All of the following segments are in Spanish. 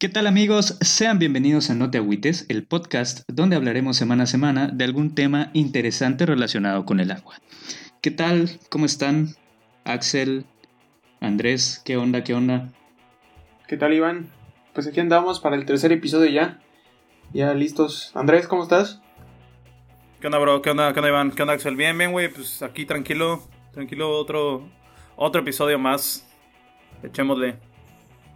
¿Qué tal amigos? Sean bienvenidos a No Te Agüites, el podcast donde hablaremos semana a semana de algún tema interesante relacionado con el agua. ¿Qué tal? ¿Cómo están? Axel, Andrés, ¿qué onda? ¿Qué onda? ¿Qué tal Iván? Pues aquí andamos para el tercer episodio ya. Ya listos. Andrés, ¿cómo estás? ¿Qué onda, bro? ¿Qué onda, ¿Qué onda Iván? ¿Qué onda, Axel? Bien, bien, güey. Pues aquí tranquilo. Tranquilo, otro, otro episodio más. Echémosle.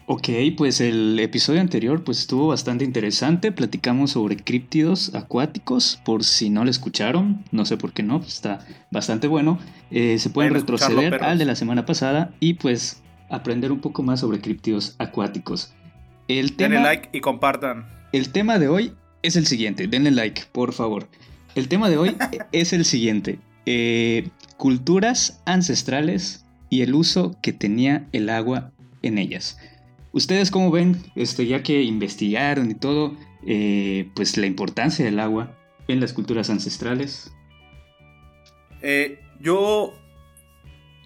Ok, pues el episodio anterior pues estuvo bastante interesante, platicamos sobre críptidos acuáticos, por si no lo escucharon, no sé por qué no, pues está bastante bueno. Eh, se pueden retroceder al de la semana pasada y pues aprender un poco más sobre críptidos acuáticos. El tema, denle like y compartan. El tema de hoy es el siguiente, denle like, por favor. El tema de hoy es el siguiente, eh, culturas ancestrales y el uso que tenía el agua en ellas. ¿Ustedes cómo ven, este, ya que investigaron y todo, eh, pues la importancia del agua en las culturas ancestrales? Eh, yo,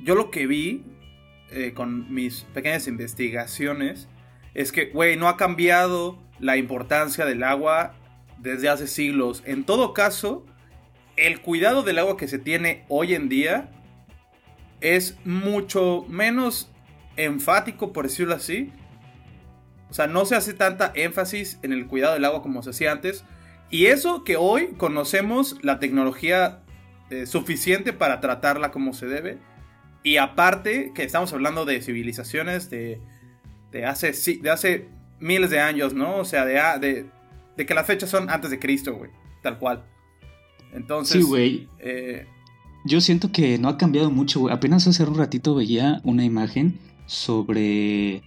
yo lo que vi eh, con mis pequeñas investigaciones es que, güey, no ha cambiado la importancia del agua desde hace siglos. En todo caso, el cuidado del agua que se tiene hoy en día es mucho menos enfático, por decirlo así, o sea, no se hace tanta énfasis en el cuidado del agua como se hacía antes. Y eso que hoy conocemos la tecnología eh, suficiente para tratarla como se debe. Y aparte que estamos hablando de civilizaciones de, de, hace, de hace miles de años, ¿no? O sea, de, de, que las fechas son antes de Cristo, güey. Tal cual. Entonces... Sí, güey. Eh, Yo siento que no ha cambiado mucho, güey. Apenas hace un ratito veía una imagen sobre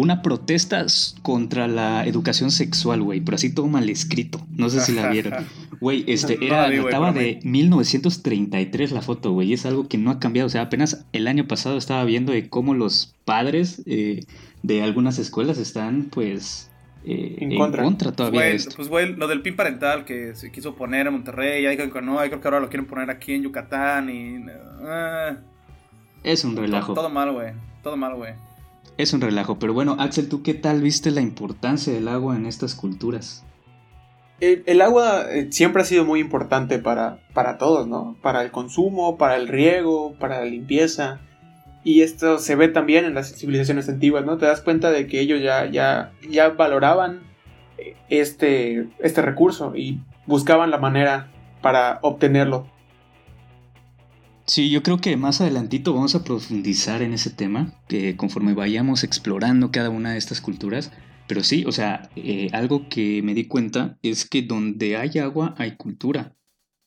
una protesta contra la educación sexual, güey, pero así todo mal escrito. No sé si la vieron. Güey, este era, estaba de 1933 la foto, güey, es algo que no ha cambiado. O sea, apenas el año pasado estaba viendo de cómo los padres eh, de algunas escuelas están, pues, eh, en, contra. todavía. de esto. Pues, güey, lo del PIN parental que se quiso poner en Monterrey, ya dijeron que no, creo que ahora lo quieren poner aquí en Yucatán y. Ah. es un relajo. todo mal, güey. Todo mal, güey. Es un relajo, pero bueno, Axel, ¿tú qué tal viste la importancia del agua en estas culturas? El, agua eh, siempre ha sido muy importante para, para todos, ¿no? Para el consumo, para el riego, para la limpieza. Y esto se ve también en las civilizaciones antiguas, ¿no? Te das cuenta de que ellos ya, ya, ya valoraban eh, este, este recurso y buscaban la manera para obtenerlo. Sí, yo creo que más adelantito vamos a profundizar en ese tema, que conforme vayamos explorando cada una de estas culturas. Pero sí, o sea, eh, algo que me di cuenta es que donde hay agua hay cultura.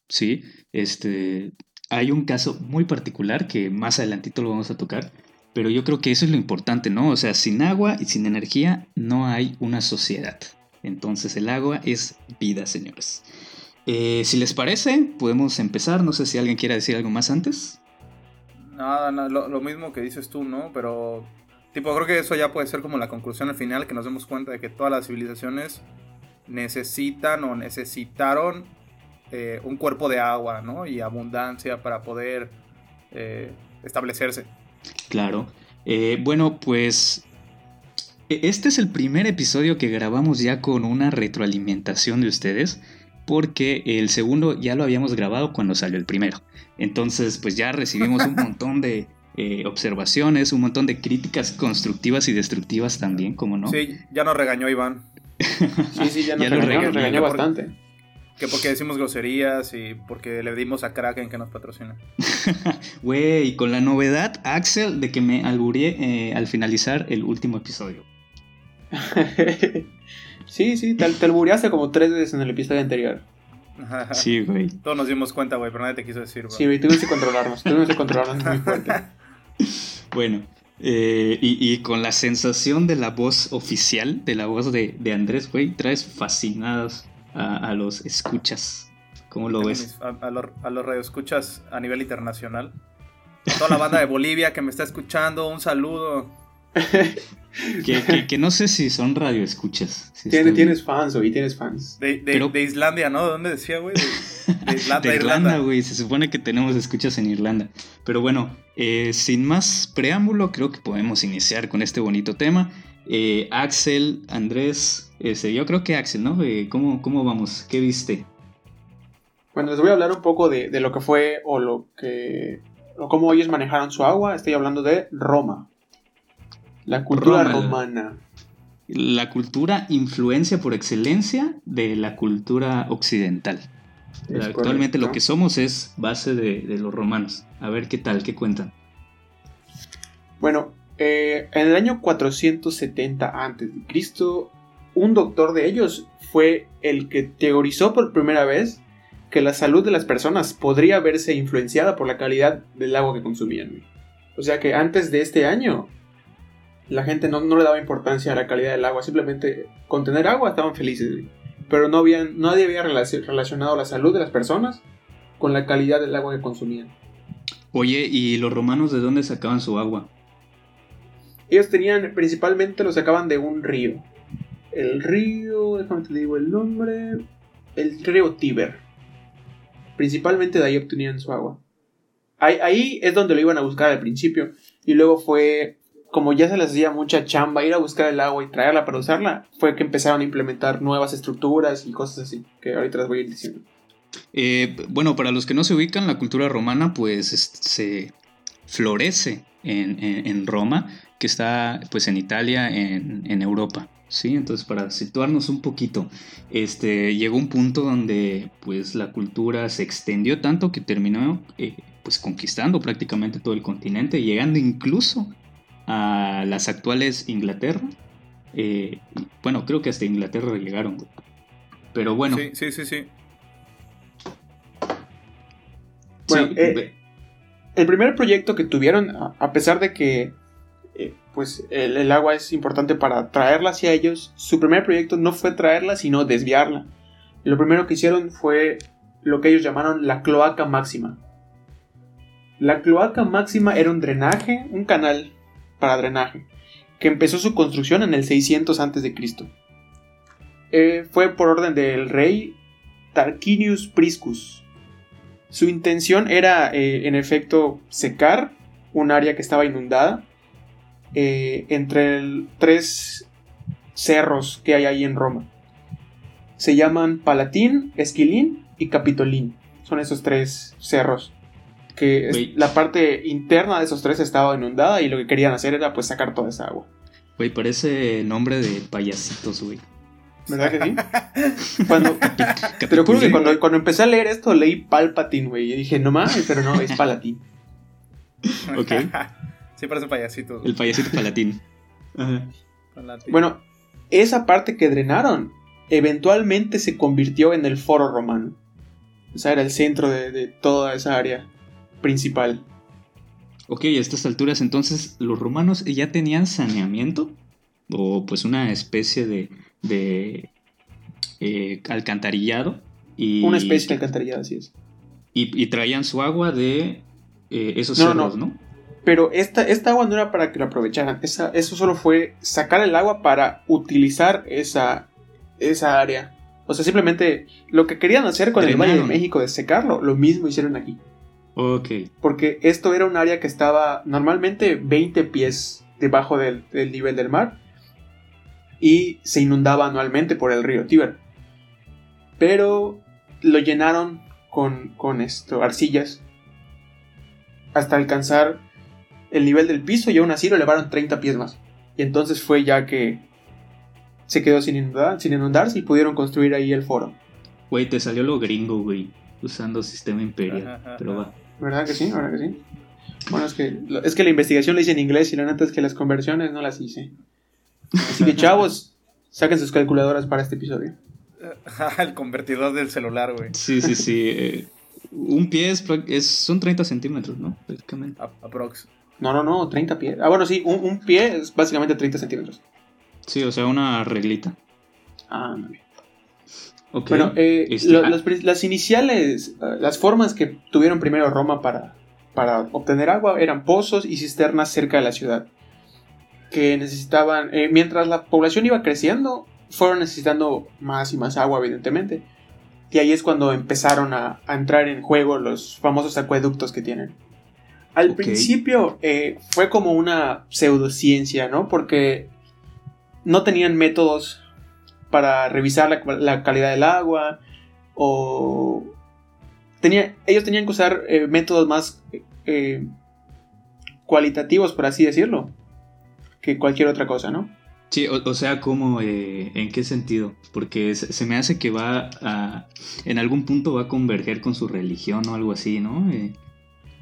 Sí, este, hay un caso muy particular que más adelantito lo vamos a tocar, pero yo creo que eso es lo importante, ¿no? O sea, sin agua y sin energía no hay una sociedad. Entonces el agua es vida, señores. Eh, si les parece, podemos empezar. No sé si alguien quiere decir algo más antes. Nada, nada lo, mismo que dices tú, ¿no? Pero, tipo, creo que eso ya puede ser como la conclusión al final, que nos demos cuenta de que todas las civilizaciones necesitan o necesitaron eh, un cuerpo de agua, ¿no? Y abundancia para poder eh, establecerse. Claro. bueno, pues e-, este es el primer episodio que grabamos ya con una retroalimentación de ustedes porque el segundo ya lo habíamos grabado cuando salió el primero. Entonces, pues ya recibimos un montón de eh, observaciones, un montón de críticas constructivas y destructivas también, como no. Sí, ya nos regañó Iván. sí, sí, ya nos, regañó, bastante. Que porque decimos groserías y porque le dimos a Kraken que nos patrocina. Güey, con la novedad, Axel, de que me alburé eh, al finalizar el último episodio. Sí, sí, te, te albureaste como tres veces en el episodio anterior. Sí, güey. Todos nos dimos cuenta, güey, pero nadie te quiso decir, güey. Sí, güey, tuvimos que controlarnos, tuvimos que controlarnos muy fuerte. Bueno, eh, y, con la sensación de la voz oficial, de la voz de, de Andrés, güey, traes fascinados a, los escuchas. ¿Cómo lo ves? A, los, a los radioescuchas a nivel internacional. A toda la banda de Bolivia que me está escuchando, un saludo. que, no sé si son radioescuchas. Si Tienes fans, güey, tienes fans. De, de, Islandia, ¿no? ¿De dónde decía, güey? De, Islanda, Irlanda, güey. Se supone que tenemos escuchas en Irlanda. Pero bueno, eh, sin más preámbulo, creo que podemos iniciar con este bonito tema. Eh, Axel, Andrés, ese, yo creo que Axel, ¿no? Eh, ¿cómo, ¿Cómo vamos? ¿Qué viste? Bueno, les voy a hablar un poco de, de lo que fue o lo que. o cómo ellos manejaron su agua. Estoy hablando de Roma. La cultura Roma, romana. La cultura influencia por excelencia de la cultura occidental. Es Actualmente lo que somos es base de, de los romanos. A ver qué tal, qué cuentan. Bueno, eh, en el año 470 a.C., un doctor de ellos fue el que teorizó por primera vez que la salud de las personas podría verse influenciada por la calidad del agua que consumían. O sea que antes de este año, la gente no, no le daba importancia a la calidad del agua, simplemente con tener agua estaban felices. güey. Pero no habían, nadie había relaci- relacionado la salud de las personas con la calidad del agua que consumían. Oye, ¿y los romanos de dónde sacaban su agua? Ellos tenían, principalmente lo sacaban de un río. El río, déjame te digo el nombre. El río Tíber. Principalmente de ahí obtenían su agua. Ahí, ahí es donde lo iban a buscar al principio. Y luego fue, como ya se les hacía mucha chamba ir a buscar el agua y traerla para usarla, fue que empezaron a implementar nuevas estructuras y cosas así, que ahorita las voy a ir diciendo. Eh, bueno, para los que no se ubican, la cultura romana pues es- se florece en, en- en Roma, que está pues en Italia, en, en Europa. Sí, entonces para situarnos un poquito, este, llegó un punto donde pues la cultura se extendió tanto que terminó eh, pues conquistando prácticamente todo el continente, llegando incluso a las actuales Inglaterra. Eh, bueno, creo que hasta Inglaterra llegaron. güey. Pero bueno, Sí, sí, sí, sí. Bueno, sí, eh, El primer proyecto que tuvieron, a- pesar de que eh, pues el, el agua es importante para traerla hacia ellos, su primer proyecto no fue traerla, sino desviarla. Lo primero que hicieron fue lo que ellos llamaron la cloaca máxima. La cloaca máxima era un drenaje, un canal para drenaje, que empezó su construcción en el 600 a.C. Eh, fue por orden del rey Tarquinius Priscus. Su intención era, eh, en efecto, secar un área que estaba inundada eh, entre tres cerros que hay ahí en Roma. Se llaman Palatín, Esquilín y Capitolín. Son esos tres cerros. Que la parte interna de esos tres estaba inundada y lo que querían hacer era pues sacar toda esa agua. Güey, parece nombre de payasitos, güey. ¿Verdad que sí? Cuando, te lo juro que cuando, cuando empecé a leer esto leí Palpatine, güey. Y dije, no mames, pero no, es Palatín. Ok. sí, parece payasito. El payasito palatín. Ajá. Bueno, esa parte que drenaron eventualmente se convirtió en el foro romano. O sea, era el centro de, de toda esa área principal. Ok, a estas alturas entonces, ¿los romanos ya tenían saneamiento? O pues una especie de, de eh, alcantarillado. Y, Una especie de alcantarillado, así es. Y, y traían su agua de eh, esos No, cerros, no. ¿no? Pero esta, esta agua no era para que la aprovecharan. Esa- eso solo fue sacar el agua para utilizar esa, esa área. O sea, simplemente lo que querían hacer con el Valle de. México de secarlo, lo mismo hicieron aquí. Ok. Porque esto era un área que estaba normalmente 20 pies debajo del, del nivel del mar y se inundaba anualmente por el río Tíber. Pero lo llenaron con, con esto, arcillas hasta alcanzar el nivel del piso y aún así lo elevaron 30 pies más. Y entonces fue ya que se quedó sin, inundar, sin inundarse y pudieron construir ahí el foro. Güey, te salió lo gringo, güey. Usando sistema imperial. Ajá, ajá, Pero ajá. va. ¿Verdad que sí? ¿Verdad que sí? Bueno, es que, es que la investigación la hice en inglés y la neta es que las conversiones no las hice. Así que chavos, saquen sus calculadoras para este episodio. el convertidor del celular, güey. Sí, sí, sí. eh, un pie es, es- son 30 centímetros, ¿no? Prácticamente. A- Aprox. No, no, no, 30 pies. Ah, bueno, sí, un, un pie es básicamente 30 centímetros. Sí, o sea, una reglita. Ah, muy bien. Bueno, eh, Este, lo- ah. las iniciales, eh, las formas que tuvieron primero Roma para, para obtener agua eran pozos y cisternas cerca de la ciudad. Que necesitaban, eh, mientras la población iba creciendo, fueron necesitando más y más agua, evidentemente. Y ahí es cuando empezaron a, a entrar en juego los famosos acueductos que tienen. Al principio eh, fue como una pseudociencia, ¿no? Porque no tenían métodos para revisar la, calidad del agua o tenía, ellos tenían que usar eh, métodos más eh, cualitativos, por así decirlo, que cualquier otra cosa, ¿no? Sí, o, sea, ¿cómo, eh, en qué sentido? Porque se, me hace que va a, en algún punto va a converger con su religión o algo así, ¿no?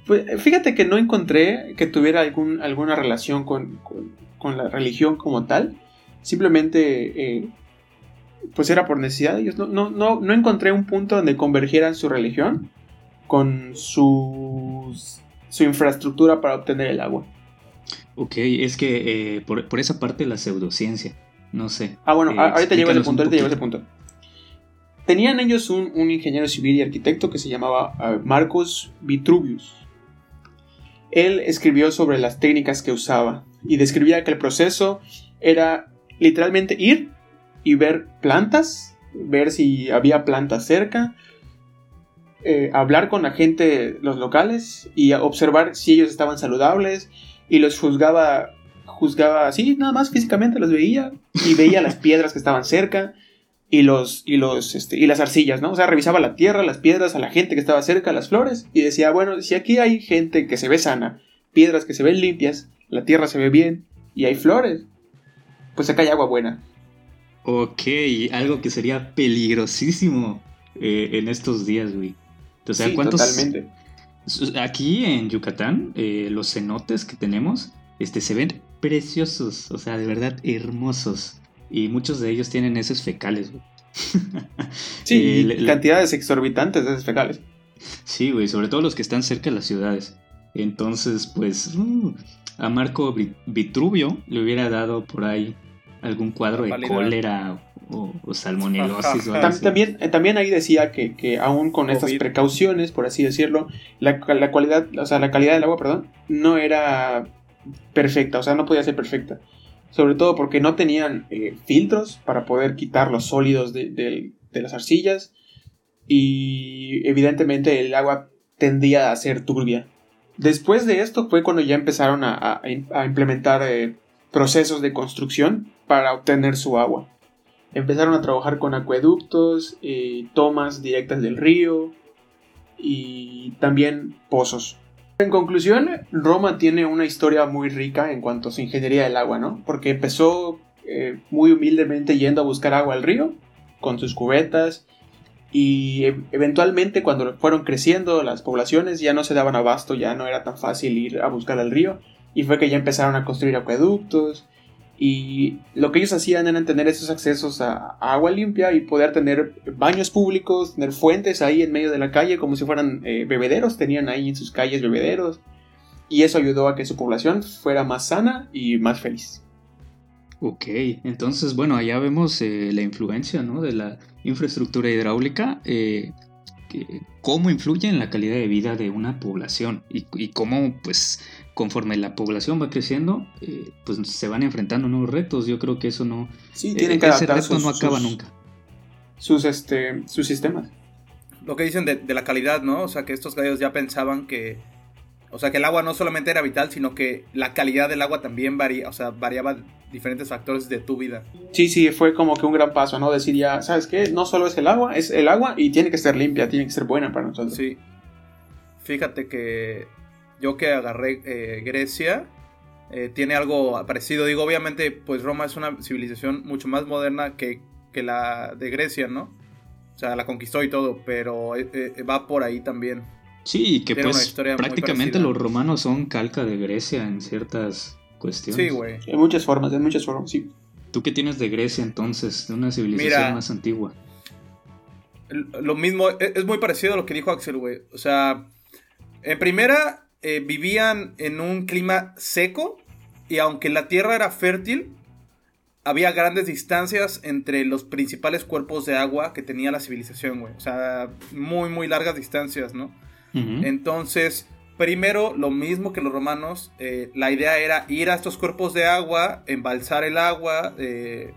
Pues fíjate que no encontré que tuviera algún, alguna relación con, la religión como tal. Simplemente, pues era por necesidad. Ellos no, no, no, no encontré un punto donde convergieran su religión con su, su infraestructura para obtener el agua. Ok, es que eh, por, esa parte la pseudociencia, no sé. Ah, bueno, eh, ahorita llego a ese punto, ahorita llego a ese punto. Tenían ellos un, ingeniero civil y arquitecto que se llamaba uh, Marcus Vitruvius. Él escribió sobre las técnicas que usaba y describía que el proceso era literalmente ir y ver plantas, ver si había plantas cerca, eh, hablar con la gente, los locales, y observar si ellos estaban saludables, y los juzgaba, juzgaba así, nada más físicamente los veía, y veía las piedras que estaban cerca, y los, y los, este, y las arcillas, ¿no? O sea, revisaba la tierra, las piedras, a la gente que estaba cerca, las flores, y decía, bueno, si aquí hay gente que se ve sana, piedras que se ven limpias, la tierra se ve bien, y hay flores, pues acá hay agua buena. Ok, algo que sería peligrosísimo eh, en estos días, güey. O sea, ¿cuántos... Totalmente. Aquí en Yucatán, eh, los cenotes que tenemos este, se ven preciosos, o sea, de verdad hermosos. Y muchos de ellos tienen esos fecales, güey. Sí, eh, cantidades exorbitantes de esos fecales. Sí, güey, sobre todo los que están cerca de las ciudades. Entonces, pues, uh, a Marco Vitruvio le hubiera dado por ahí algún cuadro de cólera o, salmonelosis. También, eh, también ahí decía que, que aún con estas precauciones, por así decirlo, la, la, cualidad, o sea, la calidad del agua, perdón, no era perfecta, o sea, no podía ser perfecta. Sobre todo porque no tenían eh, filtros para poder quitar los sólidos de, de, las arcillas y evidentemente el agua tendía a ser turbia. Después de esto fue cuando ya empezaron a, a, implementar eh, procesos de construcción para obtener su agua. Empezaron a trabajar con acueductos, eh, tomas directas del río y también pozos. En conclusión, Roma tiene una historia muy rica en cuanto a su ingeniería del agua, ¿no? Porque empezó eh, muy humildemente yendo a buscar agua al río con sus cubetas y e, eventualmente cuando fueron creciendo las poblaciones ya no se daban abasto, ya no era tan fácil ir a buscar al río y fue que ya empezaron a construir acueductos y lo que ellos hacían era tener esos accesos a, agua limpia y poder tener baños públicos, tener fuentes ahí en medio de la calle como si fueran eh, bebederos, tenían ahí en sus calles bebederos. Y eso ayudó a que su población fuera más sana y más feliz. Ok, entonces bueno, allá vemos eh, la influencia de la infraestructura hidráulica, eh, cómo influye en la calidad de vida de una población y, y cómo pues conforme la población va creciendo, eh, pues se van enfrentando nuevos retos. Yo creo que eso no. Sí, tienen que ese reto no acaba nunca. Sus, este, sus sistemas. Lo que dicen de, la calidad, ¿no? O sea, que estos gallos ya pensaban que. O sea, que el agua no solamente era vital, sino que la calidad del agua también varía, o sea, variaba diferentes factores de tu vida. Sí, sí, fue como que un gran paso, ¿no? Decir ya, ¿sabes qué? No solo es el agua, es el agua y tiene que ser limpia, tiene que ser buena para nosotros. Sí. Fíjate que yo que agarré eh, Grecia, eh, tiene algo parecido. Digo, obviamente, pues Roma es una civilización mucho más moderna que, que la de Grecia, ¿no? O sea, la conquistó y todo, pero eh, va por ahí también. Sí, que pues prácticamente los romanos son calca de Grecia en ciertas cuestiones. Sí, güey. En muchas formas, en muchas formas, sí. ¿Tú qué tienes de Grecia entonces? De una civilización más antigua. Lo mismo, e, es muy parecido a lo que dijo Axel, güey. O sea, en primera, eh, vivían en un clima seco y aunque la tierra era fértil, había grandes distancias entre los principales cuerpos de agua que tenía la civilización, güey. O sea, muy, muy largas distancias, ¿no? Entonces, primero, lo mismo que los romanos, eh, la idea era ir a estos cuerpos de agua, embalsar el agua eh,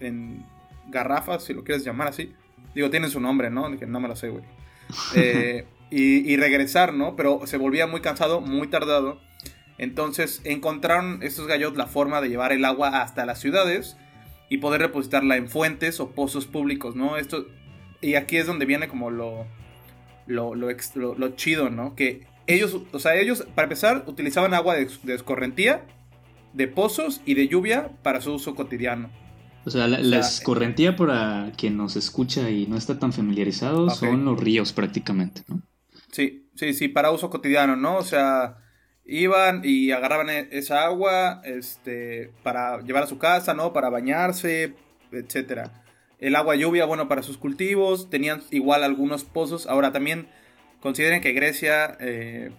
en garrafas, si lo quieres llamar así. Digo, tienen su nombre, ¿no? no me lo sé, güey. Eh, y, regresar, ¿no? Pero se volvía muy cansado, muy tardado. Entonces encontraron estos gallos la forma de llevar el agua hasta las ciudades y poder depositarla en fuentes o pozos públicos, ¿no? Esto, y aquí es donde viene como lo, lo, lo, chido, ¿no? Que ellos, o sea, ellos, para empezar, utilizaban agua de, de escorrentía, de pozos y de lluvia para su uso cotidiano. O sea, la, escorrentía para quien nos escucha y no está tan familiarizado son los ríos prácticamente, ¿no? Sí, sí, sí, para uso cotidiano, ¿no? O sea, iban y agarraban e, esa agua este, para llevar a su casa, ¿no? Para bañarse, etcétera. El agua lluvia, bueno, para sus cultivos. Tenían igual algunos pozos. Ahora también consideren que Grecia eh,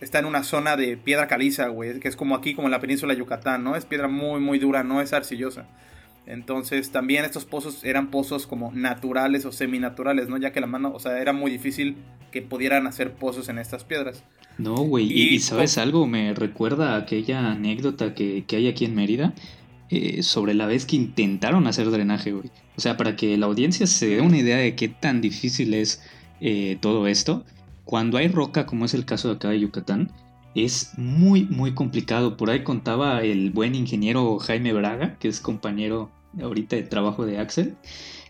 está en una zona de piedra caliza, güey. Que es como aquí, como en la península de Yucatán, ¿no? Es piedra muy, muy dura, no es arcillosa. Entonces también estos pozos eran pozos como naturales o seminaturales, ¿no? Ya que la mano, o sea, era muy difícil que pudieran hacer pozos en estas piedras. No, güey, y, sabes algo, me recuerda a aquella anécdota que, hay aquí en Mérida eh, sobre la vez que intentaron hacer drenaje, güey. O sea, para que la audiencia se dé una idea de qué tan difícil es eh, todo esto, cuando hay roca, como es el caso de acá de Yucatán, es muy, muy complicado. Por ahí contaba el buen ingeniero Jaime Braga, que es compañero ahorita de trabajo de Axel,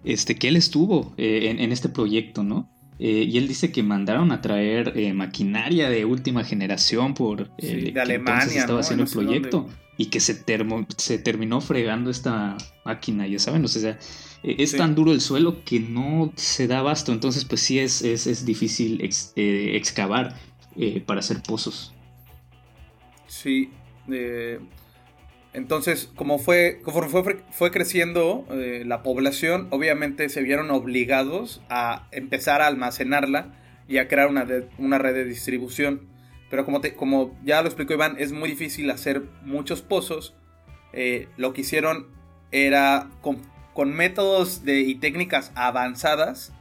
este, que él estuvo eh, en, este proyecto, ¿no? Eh, y él dice que mandaron a traer eh, maquinaria de última generación por de Alemania, estaba haciendo el proyecto y que se, se terminó fregando esta máquina, ya saben, o sea, es tan duro el suelo que no se da abasto, entonces pues sí es, es, difícil excavar para hacer pozos. Sí, entonces, como fue, conforme fue, creciendo eh, la población, obviamente se vieron obligados a empezar a almacenarla y a crear una, una red de distribución. Pero como, como ya lo explicó Iván, es muy difícil hacer muchos pozos. Eh, lo que hicieron era con, métodos de, y técnicas avanzadas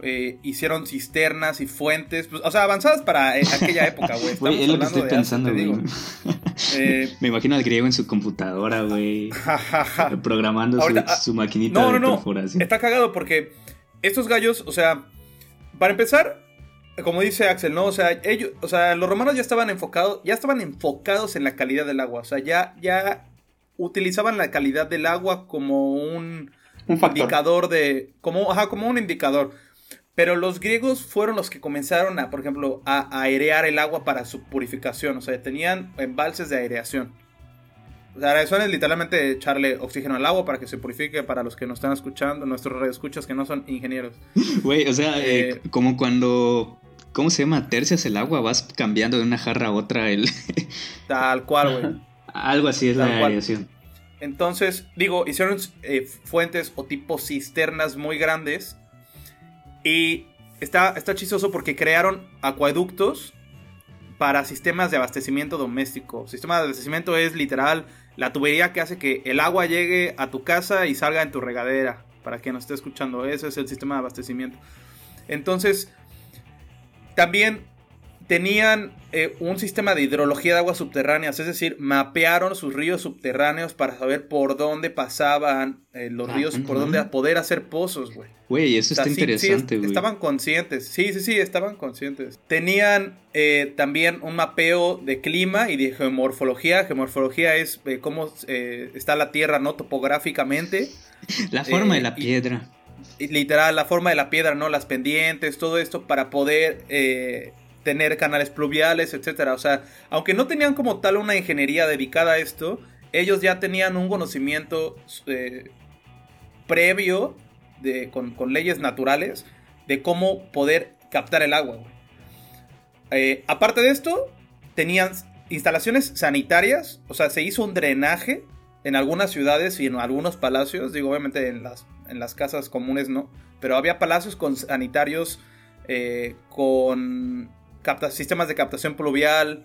eh, hicieron cisternas y fuentes, pues, o sea, avanzadas para eh, aquella época, güey. es lo que estoy pensando, güey. Eh, Me imagino al griego en su computadora, güey. programando su, maquinita no, no, no. Está cagado porque estos gallos, o sea, para empezar, como dice Axel, ¿no? O sea, ellos, o sea, los romanos ya estaban enfocados, ya estaban enfocados en la calidad del agua. O sea, ya, ya utilizaban la calidad del agua como un, un indicador de. Como, ajá, como un indicador. Pero los griegos fueron los que comenzaron a, por ejemplo, a, airear el agua para su purificación. O sea, tenían embalses de aireación. O sea, aireación es literalmente echarle oxígeno al agua para que se purifique para los que nos están escuchando, nuestros radioescuchas que no son ingenieros. Güey, o sea, eh, eh, como cuando ¿Cómo se llama? Tercias el agua, vas cambiando de una jarra a otra el... Tal cual, güey. Algo así es la aireación. Entonces, digo, hicieron eh, fuentes o tipo cisternas muy grandes y está, está chistoso porque crearon acueductos para sistemas de abastecimiento doméstico. Sistema de abastecimiento es literal la tubería que hace que el agua llegue a tu casa y salga en tu regadera. Para quien nos esté escuchando, eso es el sistema de abastecimiento. Entonces, también tenían eh, un sistema de hidrología de aguas subterráneas, es decir, mapearon sus ríos subterráneos para saber por dónde pasaban eh, los ah, ríos por dónde poder hacer pozos, güey. Güey, eso está interesante, güey. estaban conscientes, sí, sí, sí, estaban conscientes. Tenían eh, también un mapeo de clima y de geomorfología. Geomorfología es cómo está la Tierra, ¿no? Topográficamente. La forma de la piedra. literal, la forma de la piedra, ¿no? Las pendientes, todo esto para poder tener canales pluviales, etcétera. O sea, aunque no tenían como tal una ingeniería dedicada a esto, ellos ya tenían un conocimiento eh, previo de, con, leyes naturales de cómo poder captar el agua. Eh, aparte de esto, tenían instalaciones sanitarias, o sea, se hizo un drenaje en algunas ciudades y en algunos palacios, digo, obviamente en las, en las casas comunes no, pero había palacios con sanitarios, eh, con sistemas de captación pluvial,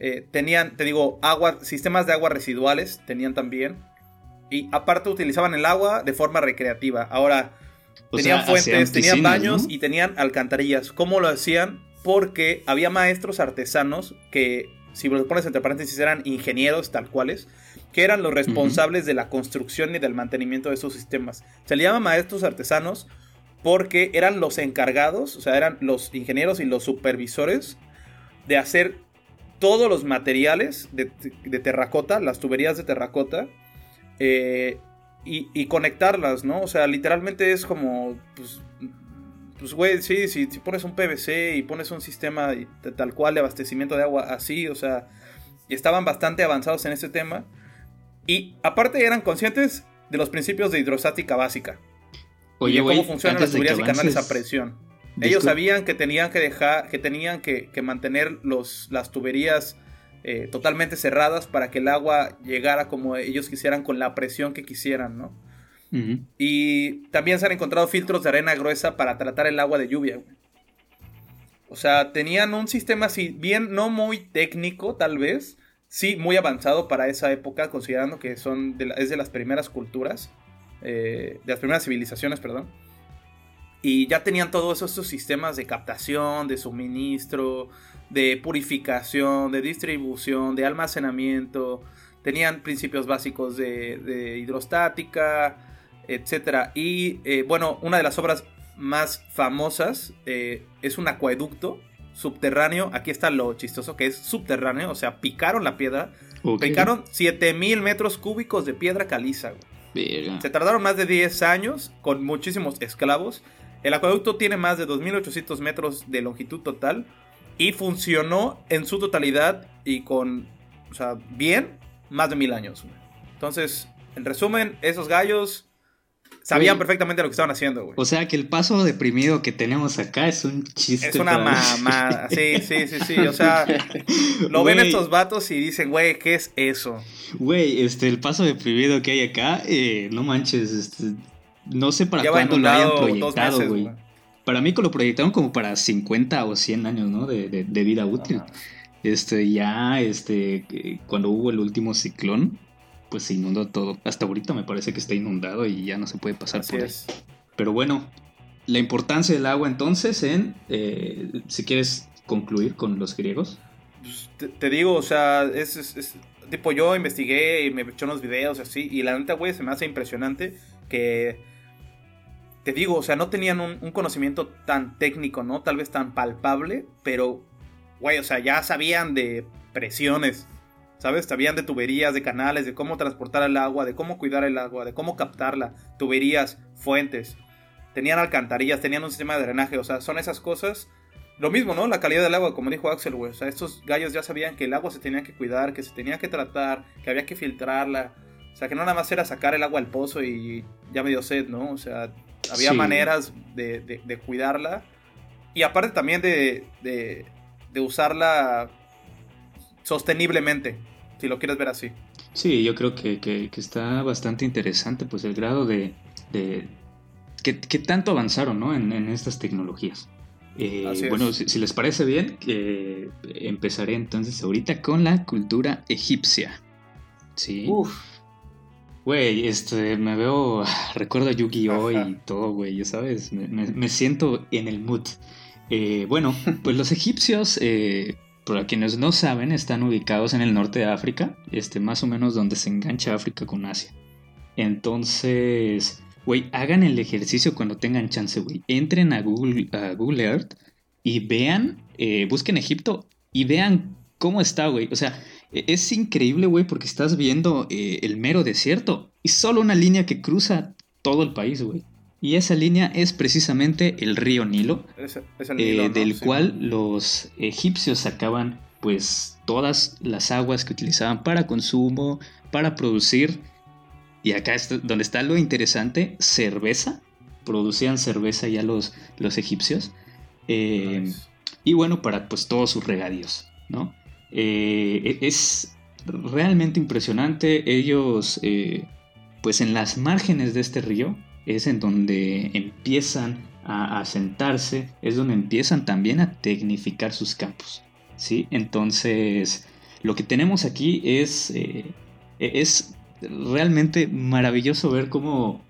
eh, tenían, te digo, agua, sistemas de agua residuales, tenían también. Y aparte utilizaban el agua de forma recreativa. Ahora, tenían fuentes, tenían baños y tenían alcantarillas. ¿Cómo lo hacían? Porque había maestros artesanos que, si lo pones entre paréntesis, eran ingenieros tal cuales, que eran los responsables de la construcción y del mantenimiento de esos sistemas. Se le llama maestros artesanos porque eran los encargados, o sea, eran los ingenieros y los supervisores de hacer todos los materiales de, terracota, las tuberías de terracota, eh, y, conectarlas, ¿no? O sea, literalmente es como, pues, pues güey, sí, si, si, pones un PVC y pones un sistema tal cual de abastecimiento de agua así, o sea, estaban bastante avanzados en ese tema. Y aparte eran conscientes de los principios de hidrostática básica. Oye, y de cómo funcionan las tuberías y canales a presión. Ellos sabían que tenían que dejar, que tenían que, mantener los, las tuberías eh, totalmente cerradas para que el agua llegara como ellos quisieran con la presión que quisieran, ¿no? Y también se han encontrado filtros de arena gruesa para tratar el agua de lluvia. O sea, tenían un sistema así, bien, no muy técnico tal vez, sí muy avanzado para esa época, considerando que son es de las primeras culturas, eh, de las primeras civilizaciones, perdón. Y ya tenían todos esos sistemas de captación, de suministro, de purificación, de distribución, de almacenamiento. Tenían principios básicos de, hidrostática, etc. Y eh, bueno, una de las obras más famosas eh, es un acueducto subterráneo. Aquí está lo chistoso que es subterráneo. O sea, picaron la piedra. Picaron 7000 metros cúbicos de piedra caliza. Se tardaron más de 10 años con muchísimos esclavos. El acueducto tiene más de 2.800 metros de longitud total y funcionó en su totalidad y con, o sea, bien, más de mil años. Entonces, en resumen, esos gallos sabían perfectamente lo que estaban haciendo, güey. O sea, que el paso deprimido que tenemos acá es un chiste. Es una mamada. Sí, sí, sí, sí. O sea, lo ven estos vatos y dicen, güey, ¿qué es eso? Güey, este, el paso deprimido que hay acá, eh, no manches, este, no sé para cuándo lo hayan proyectado, güey. Para mí lo proyectaron como para 50 o 100 años, ¿no? De, vida útil. Este, ya, este, cuando hubo el último ciclón, pues se inundó todo. Hasta ahorita me parece que está inundado y ya no se puede pasar por ahí. Pero bueno, la importancia del agua entonces en, eh, si quieres concluir con los griegos. Pues, te, digo, o sea, es, tipo yo investigué y me eché unos videos así y la neta, güey, se me hace impresionante que te digo, o sea, no tenían un, conocimiento tan técnico, ¿no? Tal vez tan palpable, pero, güey, o sea, ya sabían de presiones, ¿sabes? Sabían de tuberías, de canales, de cómo transportar el agua, de cómo cuidar el agua, de cómo captarla, tuberías, fuentes. Tenían alcantarillas, tenían un sistema de drenaje, o sea, son esas cosas. Lo mismo, ¿no? La calidad del agua, como dijo Axel, güey. O sea, estos gallos ya sabían que el agua se tenía que cuidar, que se tenía que tratar, que había que filtrarla. O sea, que no nada más era sacar el agua al pozo y ya me dio sed, ¿no? O sea, había maneras de, cuidarla. Y aparte también de, usarla sosteniblemente, si lo quieres ver así. Sí, yo creo que, está bastante interesante pues el grado de... que, tanto avanzaron ¿no? en, estas tecnologías. Eh, bueno, si, les parece bien, empezaré entonces ahorita con la cultura egipcia. Sí. Uf. Güey, este, me veo, recuerdo a Yu-Gi-Oh! y todo, güey, ya sabes, me, siento en el mood. Eh, bueno, pues los egipcios, eh, para quienes no saben, están ubicados en el norte de África, este, más o menos donde se engancha África con Asia. Entonces, güey, hagan el ejercicio cuando tengan chance, güey. Entren a Google, a Google Earth y vean, eh, busquen Egipto y vean cómo está, güey. O sea, e, es increíble, güey, porque estás viendo eh, el mero desierto y solo una línea que cruza todo el país, güey. Y esa línea es precisamente el río Nilo, eh, del cual los egipcios sacaban pues todas las aguas que utilizaban para consumo, para producir, y acá es donde está lo interesante, cerveza, producían cerveza ya los, los egipcios, eh, y bueno, para pues todos sus regadíos, ¿no? Eh, e-, es realmente impresionante. Ellos, pues en las márgenes de este río, es en donde empiezan a asentarse, es donde empiezan también a tecnificar sus campos. ¿sí? Entonces, lo que tenemos aquí es, eh, es realmente maravilloso ver cómo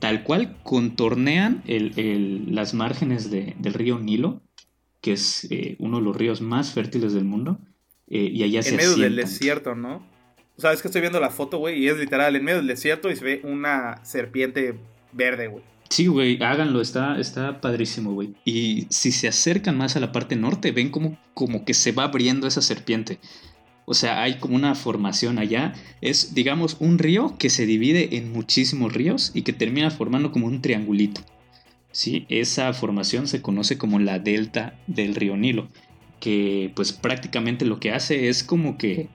tal cual contornean las márgenes del río Nilo, que es uno de los ríos más fértiles del mundo, eh, y allá en medio del desierto, ¿no? O sea, es que estoy viendo la foto, güey, y es literal en medio del desierto y se ve una serpiente verde, güey. Sí, güey, háganlo, está, está padrísimo, güey. Y si se acercan más a la parte norte, ven como, como que se va abriendo esa serpiente. O sea, hay como una formación allá. Es, digamos, un río que se divide en muchísimos ríos y que termina formando como un triangulito. ¿Sí? Esa formación se conoce como la delta del río Nilo. Que pues prácticamente lo que hace es como que,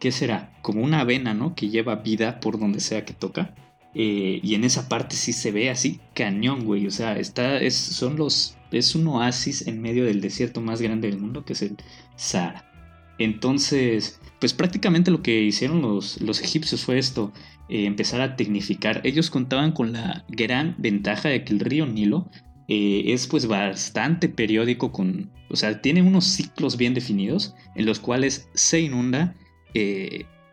¿qué será? Como una vena, ¿no? Que lleva vida por donde sea que toca. Eh, y en esa parte sí se ve así cañón, güey. O sea, está, es, son los, es un oasis en medio del desierto más grande del mundo, que es el Sahara. Entonces, pues prácticamente lo que hicieron los, los egipcios fue esto, eh, empezar a tecnificar. Ellos contaban con la gran ventaja de que el río Nilo eh, es pues bastante periódico con, o sea, tiene unos ciclos bien definidos en los cuales se inunda,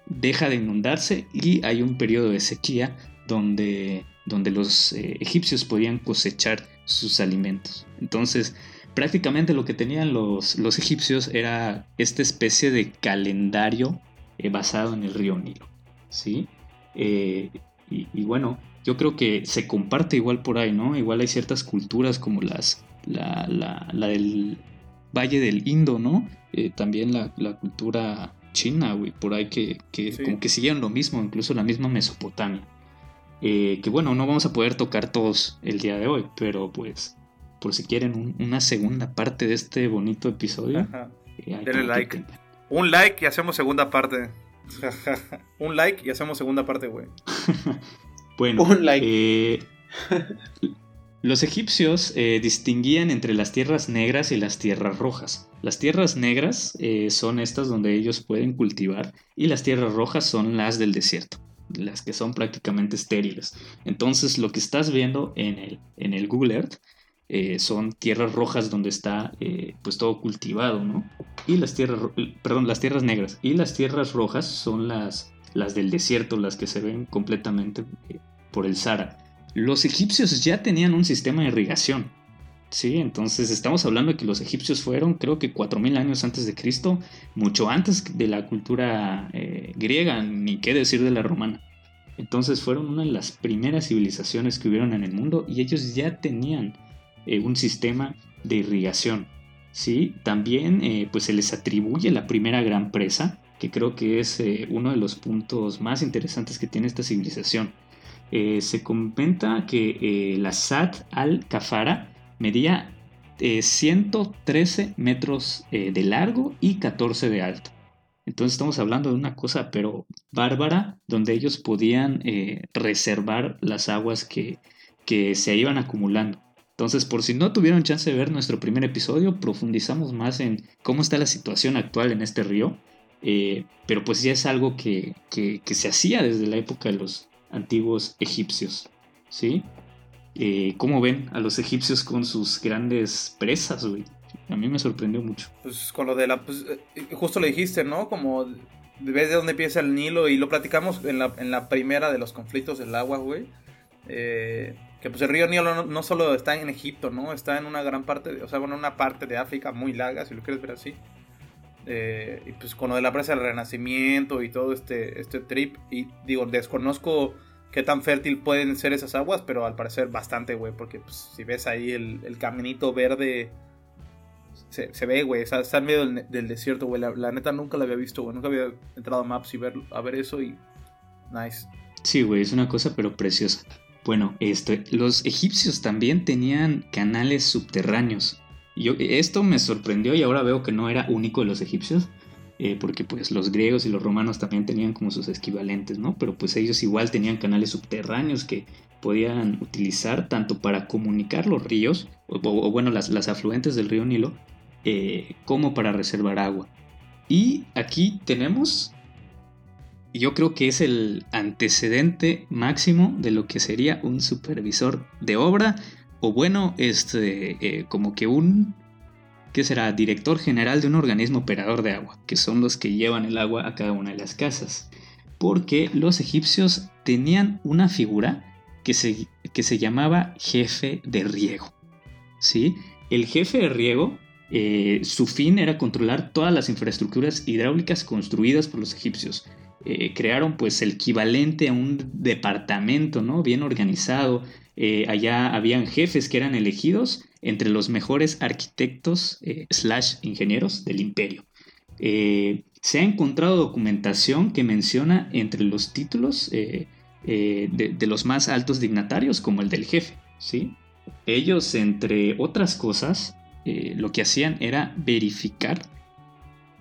deja de inundarse y hay un periodo de sequía donde, donde los eh, egipcios podían cosechar sus alimentos. Entonces, prácticamente lo que tenían los, los egipcios era esta especie de calendario eh, basado en el río Nilo. ¿sí? Eh, y, bueno, yo creo que se comparte igual por ahí, ¿no? Igual hay ciertas culturas como las, la, la, del Valle del Indo, ¿no? también la, cultura china, güey, por ahí que, que como que siguieron lo mismo, incluso la misma Mesopotamia. Eh, que bueno, no vamos a poder tocar todos el día de hoy, pero pues por si quieren una segunda parte de este bonito episodio, eh, denle like. Un like y hacemos segunda parte. un like y hacemos segunda parte, güey. bueno, un like. Eh, los egipcios distinguían entre las tierras negras y las tierras rojas. Las tierras negras son estas donde ellos pueden cultivar y las tierras rojas son las del desierto las que son prácticamente estériles. Entonces lo que estás viendo en el, en el Google Earth eh, son tierras rojas donde está eh, pues todo cultivado, ¿no? Y las tierras, perdón, las tierras negras. Y las tierras rojas son las, las del desierto, las que se ven completamente eh, por el Sahara. Los egipcios ya tenían un sistema de irrigación. Sí, entonces estamos hablando de que los egipcios fueron, creo que 4.000 años antes de Cristo, mucho antes de la cultura eh, griega, ni qué decir de la romana. Entonces fueron una de las primeras civilizaciones que hubieron en el mundo y ellos ya tenían eh, un sistema de irrigación. ¿sí? También eh, pues se les atribuye la primera gran presa, que creo que es uno de los puntos más interesantes que tiene esta civilización. se comenta que la Sat al-Kafara medía 113 eh, metros eh, de largo y 14 de alto. Entonces estamos hablando de una cosa pero bárbara, donde ellos podían eh, reservar las aguas que, que se iban acumulando. Entonces, por si no tuvieron chance de ver nuestro primer episodio, profundizamos más en cómo está la situación actual en este río. pero pues ya es algo que, que, que, se hacía desde la época de los antiguos egipcios. ¿sí? Eh, cómo ven a los egipcios con sus grandes presas, güey. A mí me sorprendió mucho. Pues con lo de la... Pues, eh, justo lo dijiste, ¿no? Como ves de dónde empieza el Nilo y lo platicamos en la, en la primera de los conflictos del agua, güey. Eh, que pues el río Nilo no, solo está en Egipto, ¿no? Está en una gran parte, o sea, bueno, una parte de África muy larga, si lo quieres ver así. Eh, y pues con lo de la presa del Renacimiento y todo este, este trip, y digo, desconozco qué tan fértil pueden ser esas aguas, pero al parecer bastante, güey, porque pues, si ves ahí el, caminito verde, se, ve, güey, está, en medio del, desierto, güey, la, neta nunca la había visto, güey, nunca había entrado a Maps y ver, a ver eso y nice. Sí, güey, es una cosa pero preciosa. Bueno, este, los egipcios también tenían canales subterráneos. Yo, esto me sorprendió y ahora veo que no era único de los egipcios. Eh, porque pues los griegos y los romanos también tenían como sus equivalentes, ¿no? Pero pues ellos igual tenían canales subterráneos que podían utilizar tanto para comunicar los ríos, o, bueno, las, las, afluentes del río Nilo, eh, como para reservar agua. Y aquí tenemos, yo creo que es el antecedente máximo de lo que sería un supervisor de obra, o bueno, este, eh, como que un que será director general de un organismo operador de agua, que son los que llevan el agua a cada una de las casas. Porque los egipcios tenían una figura que se, que se llamaba jefe de riego. ¿sí? El jefe de riego, eh, su fin era controlar todas las infraestructuras hidráulicas construidas por los egipcios. Eh, crearon pues el equivalente a un departamento, ¿no? Bien organizado. Eh, allá habían jefes que eran elegidos entre los mejores arquitectos eh, slash ingenieros del imperio. Eh, se ha encontrado documentación que menciona entre los títulos eh, de, los más altos dignatarios como el del jefe, ¿sí? Ellos, entre otras cosas, lo que hacían era verificar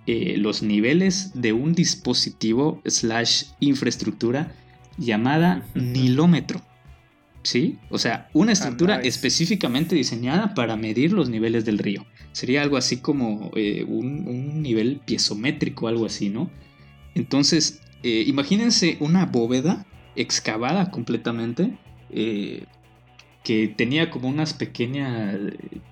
los niveles de un dispositivo slash infraestructura llamada nilómetro. ¿Sí? O sea, una ah, estructura específicamente diseñada para medir los niveles del río. Sería algo así como un, un, nivel piezométrico, algo así, ¿no? Entonces, imagínense una bóveda excavada completamente, eh, que tenía como unas pequeñas,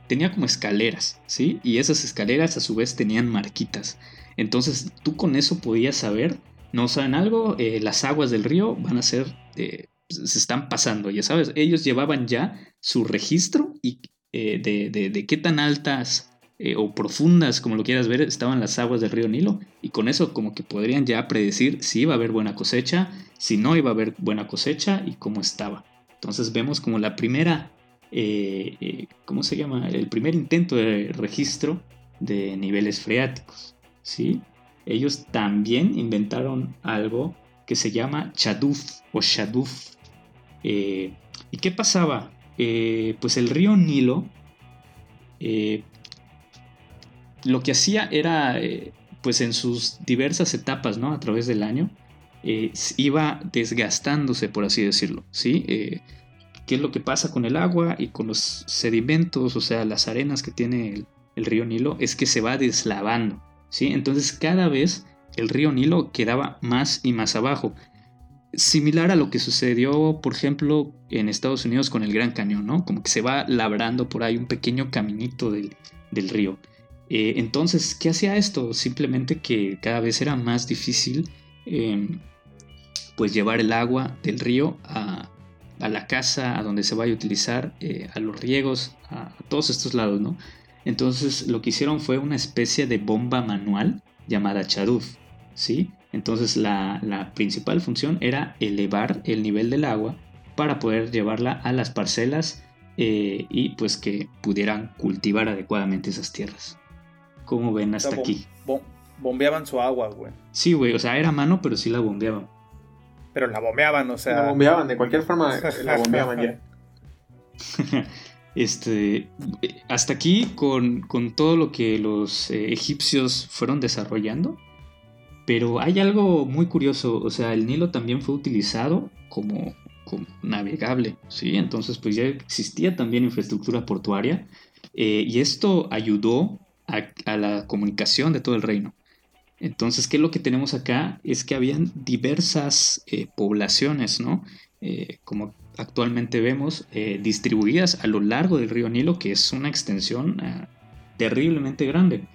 tenía como escaleras, ¿sí? Y esas escaleras a su vez tenían marquitas. Entonces tú con eso podías saber, no saben algo, eh, las aguas del río van a ser, eh, se están pasando, ya sabes, ellos llevaban ya su registro y de, de, qué tan altas o profundas, como lo quieras ver, estaban las aguas del río Nilo. Y con eso como que podrían ya predecir si iba a haber buena cosecha, si no iba a haber buena cosecha y cómo estaba. Entonces vemos como la primera, eh, eh, ¿cómo se llama? El primer intento de registro de niveles freáticos. ¿sí? Ellos también inventaron algo que se llama Chaduf o Shaduf. Eh, ¿Y qué pasaba? pues el río Nilo lo que hacía era, pues en sus diversas etapas, ¿no? A través del año, eh, iba desgastándose, por así decirlo, ¿sí? Eh, ¿Qué es lo que pasa con el agua y con los sedimentos, o sea, las arenas que tiene el, río Nilo? Es que se va deslavando, ¿sí? Entonces cada vez el río Nilo quedaba más y más abajo. Similar a lo que sucedió, por ejemplo, en Estados Unidos con el Gran Cañón, ¿no? Como que se va labrando por ahí un pequeño caminito del, río. Eh, entonces, ¿qué hacía esto? Simplemente que cada vez era más difícil em, pues llevar el agua del río a, la casa, a donde se vaya a utilizar, eh, a los riegos, a, todos estos lados, ¿no? Entonces lo que hicieron fue una especie de bomba manual llamada Chaduf, ¿sí? Entonces la, principal función era elevar el nivel del agua para poder llevarla a las parcelas eh, y pues que pudieran cultivar adecuadamente esas tierras. ¿Cómo ven hasta aquí? bombeaban su agua, güey. Sí, güey, o sea, era mano, pero sí la bombeaban. Pero la bombeaban, o sea. La bombeaban, de cualquier forma la bombeaban ya. Este, hasta aquí con, todo lo que los eh, egipcios fueron desarrollando. Pero hay algo muy curioso, o sea, el Nilo también fue utilizado como, navegable, ¿sí? Entonces, pues ya existía también infraestructura portuaria eh, y esto ayudó a, la comunicación de todo el reino. Entonces, ¿qué es lo que tenemos acá? Es que habían diversas eh, poblaciones, ¿no? Eh, como actualmente vemos, distribuidas a lo largo del río Nilo, que es una extensión terriblemente grande.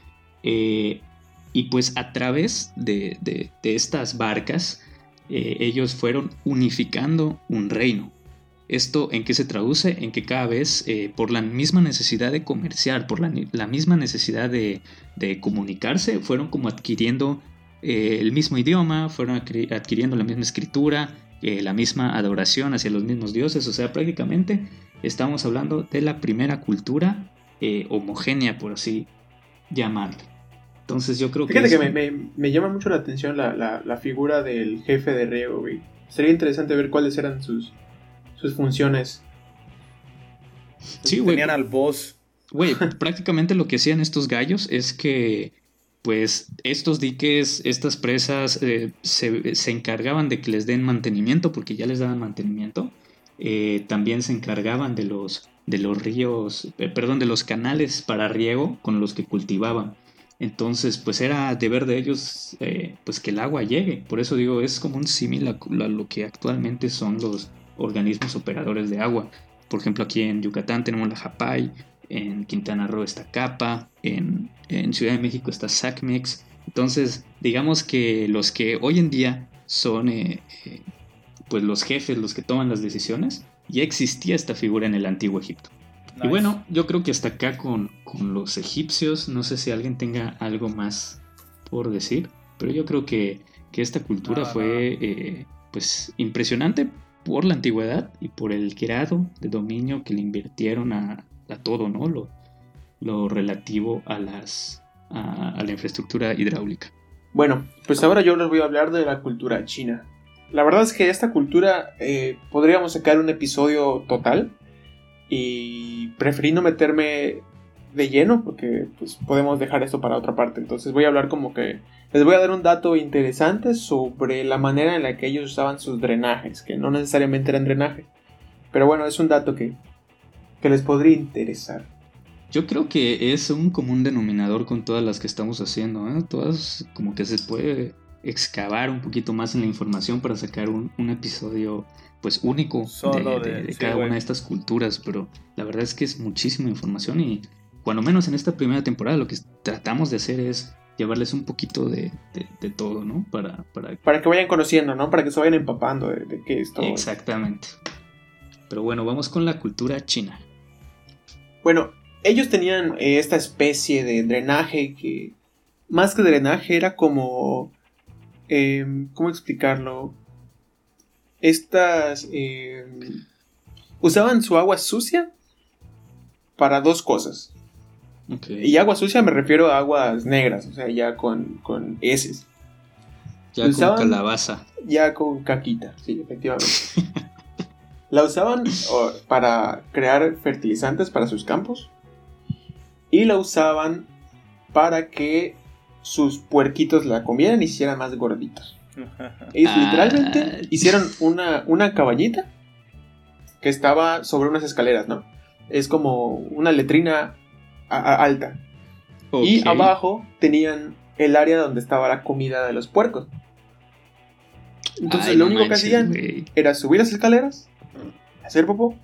Y pues a través de, de estas barcas, ellos fueron unificando un reino. ¿Esto en qué se traduce? En que cada vez, eh, por la misma necesidad de comerciar, por la, misma necesidad de, comunicarse, fueron como adquiriendo eh, el mismo idioma, fueron adquiriendo la misma escritura, eh, la misma adoración hacia los mismos dioses. O sea, prácticamente estamos hablando de la primera cultura homogénea, por así llamarlo. Entonces yo creo que... Fíjate que me, llama mucho la atención la, figura del jefe de riego, Sería interesante ver cuáles eran sus sus funciones. Sí, güey. Tenían al boss. Güey, prácticamente lo que hacían estos gallos es que, pues, estos diques, estas presas, eh, se, encargaban de que les den mantenimiento, porque ya les daban mantenimiento. Eh, también se encargaban de los, de los ríos, eh, perdón, de los canales para riego con los que cultivaban. Entonces, pues era deber de ellos, pues que el agua llegue. Por eso digo, es como un símil a, lo que actualmente son los, organismos operadores de agua. Por ejemplo, aquí en Yucatán tenemos la JAPAI, en Quintana Roo está CAPA, en, Ciudad de México está SACMEX. Entonces, digamos que los que hoy en día son eh, eh, pues los jefes, los que toman las decisiones, ya existía esta figura en el antiguo Egipto. Y bueno, yo creo que hasta acá con, los egipcios, no sé si alguien tenga algo más por decir, pero yo creo que, esta cultura fue eh, pues impresionante por la antigüedad y por el grado de dominio que le invirtieron a, todo, ¿no? Lo, lo relativo a, las, a, la infraestructura hidráulica. Bueno, pues ahora yo les voy a hablar de la cultura china. La verdad es que esta cultura eh, podríamos sacar un episodio total y preferí no meterme de lleno porque pues podemos dejar esto para otra parte. Entonces voy a hablar como que les voy a dar un dato interesante sobre la manera en la que ellos usaban sus drenajes, que no necesariamente eran drenaje. Pero bueno, es un dato que, que les podría interesar. Yo creo que es un común denominador con todas las que estamos haciendo, ¿eh? Todas como que se puede excavar un poquito más en la información para sacar un, episodio pues único de, cada una de estas culturas, pero la verdad es que es muchísima información y cuando menos en esta primera temporada lo que tratamos de hacer es llevarles un poquito de, todo, ¿no? Para, para... que vayan conociendo, ¿no? Para que se vayan empapando de, qué es todo. Exactamente. Pero bueno, vamos con la cultura china. Bueno, ellos tenían eh, esta especie de drenaje que, más que drenaje, era como... Em, ¿Cómo explicarlo? Estas... Em, usaban su agua sucia para dos cosas. Y agua sucia me refiero a aguas negras, o sea, ya con, con heces. Ya con calabaza. Ya con caquita, sí, efectivamente. la usaban para crear fertilizantes para sus campos. Y la usaban para que sus puerquitos la comieran y se hicieran más gorditos. Literalmente ah. hicieron una, una cabañita que estaba sobre unas escaleras, ¿no? Es como una letrina alta. Y abajo tenían el área donde estaba la comida de los puercos. Entonces lo único que hacían era subir las escaleras, hacer popó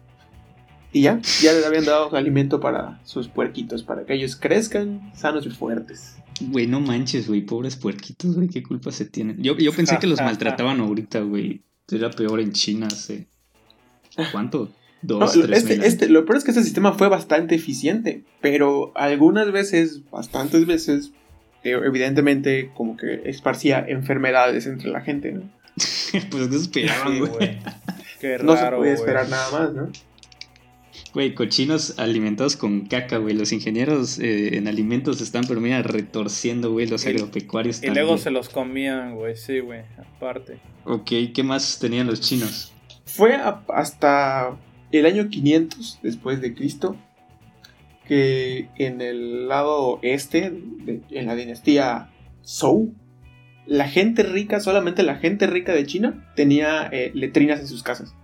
y ya, ya les habían dado alimento para sus puerquitos, para que ellos crezcan sanos y fuertes. Güey, no manches, güey, pobres puerquitos, güey, qué culpa se tienen. Yo, yo pensé que los maltrataban ahorita, güey. Era peor en China hace... ¿Cuánto? Dos, este, este, lo peor es que este sistema fue bastante eficiente, pero algunas veces, bastantes veces, eh, evidentemente como que esparcía enfermedades entre la gente, ¿no? pues no esperaban, güey. no se podía esperar nada más, ¿no? Güey, cochinos alimentados con caca, güey. Los ingenieros eh, en alimentos están, pero mira, retorciendo, güey, los agropecuarios. Y luego se los comían, güey, sí, güey, aparte. Ok, ¿qué más tenían los chinos? Fue hasta el año 500 después de Cristo, que en el lado este, en la dinastía Zhou, la gente rica, solamente la gente rica de China, tenía eh, letrinas en sus casas.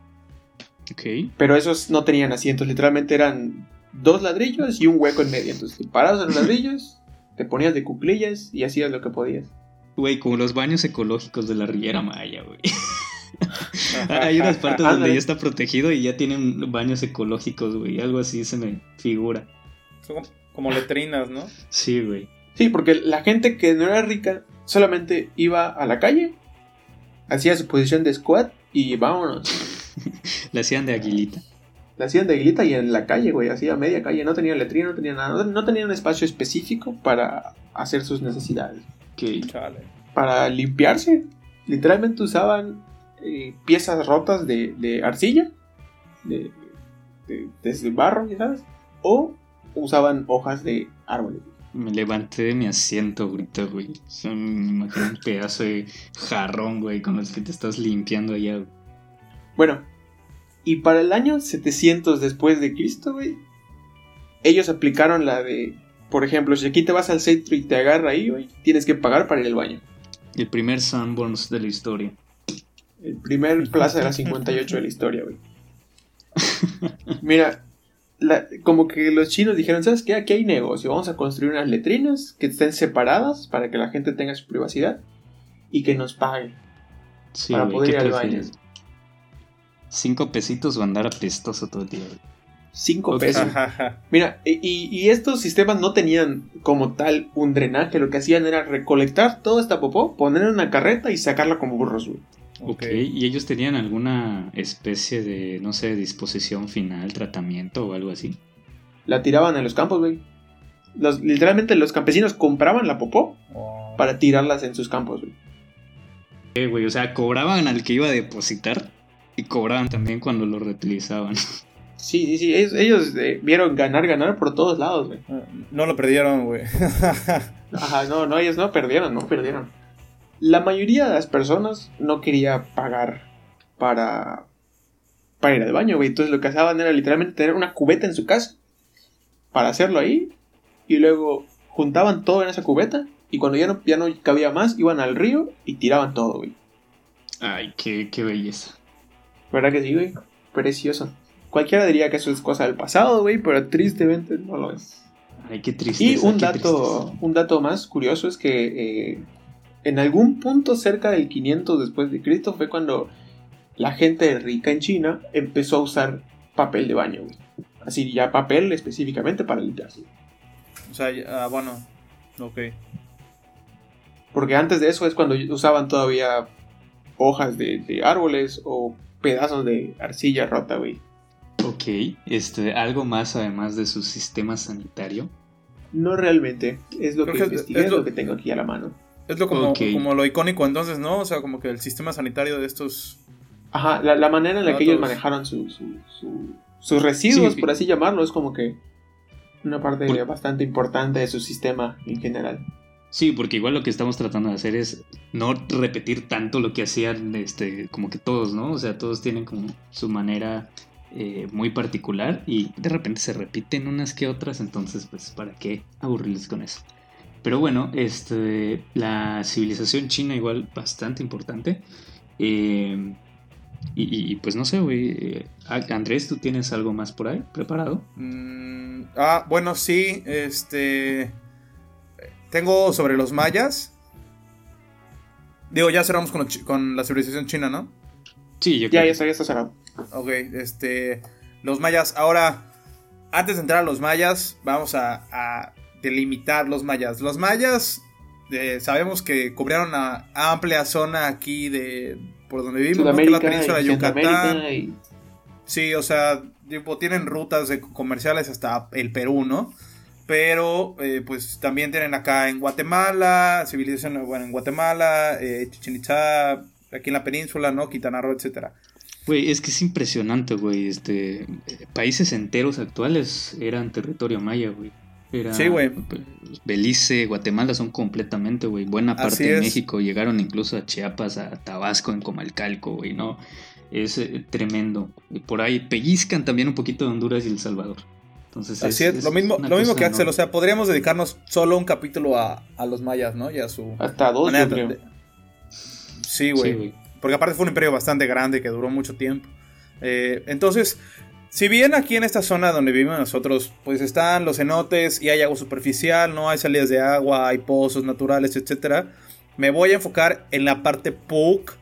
Pero esos no tenían asientos, literalmente eran dos ladrillos y un hueco en medio. Entonces, parados en los ladrillos, te ponías de cuclillas y hacías lo que podías. Güey, como los baños ecológicos de la Riviera Maya, güey. Hay unas partes donde ya está protegido y ya tienen baños ecológicos, güey. Algo así se me figura. Son como letrinas, ¿no? Sí, güey. Sí, porque la gente que no era rica solamente iba a la calle, hacía su posición de squat y vámonos. La hacían de aguilita. La hacían de aguilita y en la calle, güey, hacía media calle. No tenía letrina, no tenía nada. No, tenía un espacio específico para hacer sus necesidades. ¿Qué? Para limpiarse. Literalmente usaban eh, piezas rotas de, arcilla, de, de, barro, ¿sabes? O usaban hojas de árboles. Me levanté de mi asiento ahorita, güey. Me imagino un pedazo de jarrón, güey, con los que te estás limpiando allá. Bueno, y para el año 700 después de Cristo, güey, ellos aplicaron la de, por ejemplo, si aquí te vas al centro y te agarra ahí, güey, tienes que pagar para ir al baño. El primer Sanborns de la historia. El primer Plaza de la 58 de la historia, güey. Mira, como que los chinos dijeron, ¿sabes qué? Aquí hay negocio. Vamos a construir unas letrinas que estén separadas para que la gente tenga su privacidad y que nos pague para poder ir al baño. Cinco pesitos o andar apestoso todo el día. Cinco pesos. Mira, y, y, estos sistemas no tenían como tal un drenaje. Lo que hacían era recolectar toda esta popó, ponerla en una carreta y sacarla como burros, güey. Ok, ¿y ellos tenían alguna especie de, no sé, disposición final, tratamiento o algo así? La tiraban en los campos, güey. Los, literalmente los campesinos compraban la popó para tirarlas en sus campos, güey. Eh, güey, o sea, cobraban al que iba a depositar y cobraban también cuando lo reutilizaban. Sí, sí, sí, ellos, eh, vieron ganar, ganar por todos lados, güey. No lo perdieron, güey. Ajá, no, no, ellos no perdieron, no perdieron. la mayoría de las personas no quería pagar para, para ir al baño, güey. Entonces lo que hacían era literalmente tener una cubeta en su casa para hacerlo ahí. Y luego juntaban todo en esa cubeta. Y cuando ya no, ya no cabía más, iban al río y tiraban todo, güey. Ay, qué, qué belleza. ¿Verdad que sí, güey? Precioso. Cualquiera diría que eso es cosa del pasado, güey, pero tristemente no lo es. Ay, qué triste. Y un dato, un dato más curioso es que eh, en algún punto cerca del 500 después de Cristo fue cuando la gente rica en China empezó a usar papel de baño, güey. Así ya papel específicamente para limpiarse. O sea, ah, bueno, ok. Porque antes de eso es cuando usaban todavía hojas de, de árboles o pedazos de arcilla rota, güey. Ok, este, ¿algo más además de su sistema sanitario? No realmente, es lo Creo que, que es- investigué, es es lo- lo que tengo aquí a la mano. Es lo como, como lo icónico entonces, ¿no? O sea, como que el sistema sanitario de estos... Ajá, la, la manera en la que ellos manejaron su, su- su- sus residuos, Sí. por así llamarlo, es como que una parte Por- bastante importante de su sistema en general. Sí, porque igual lo que estamos tratando de hacer es no repetir tanto lo que hacían, este, como que todos, ¿no? O sea, todos tienen como su manera eh, muy particular y de repente se repiten unas que otras, entonces, pues, ¿para qué aburrirles con eso? Pero bueno, este, la civilización china igual bastante importante. eh, y, pues no sé, güey. eh, Andrés, ¿tú tienes algo más por ahí preparado? Mm, ah, bueno, sí, este... Tengo sobre los mayas. Digo, ya cerramos con, con la civilización china, ¿no? Sí, yo Ya, creo. ya está, ya está cerrado. Ok, este. Los mayas. Ahora, antes de entrar a los mayas, vamos a, a delimitar los mayas. Los mayas, eh, sabemos que cubrieron una amplia zona aquí de. Por donde vivimos, ¿no? la península de Yucatán. Y- Sí, o sea, tipo, tienen rutas de comerciales hasta el Perú, ¿no? Pero, eh, pues también tienen acá en Guatemala, civilización, bueno, en Guatemala, eh, Chichen aquí en la península, ¿no? Quintana Roo, etcétera. Güey, es que es impresionante, güey. Este, países enteros actuales eran territorio maya, güey. Era, Sí, güey. Belice, Guatemala son completamente, güey. Buena parte de. México llegaron incluso a Chiapas, a Tabasco, en Comalcalco, güey, ¿no? Es eh, tremendo. Y por ahí pellizcan también un poquito de Honduras y El Salvador. Entonces, Así es, lo mismo, lo mismo que Axel, enorme. o sea, podríamos dedicarnos solo un capítulo a, a los mayas, ¿no? Y a su Hasta dos, yo creo. de- Sí, güey. Sí. Porque aparte fue un imperio bastante grande que duró mucho tiempo. Eh, entonces, si bien aquí en esta zona donde vivimos nosotros, pues están los cenotes y hay agua superficial, no hay salidas de agua, hay pozos naturales, etcétera, me voy a enfocar en la parte PUC,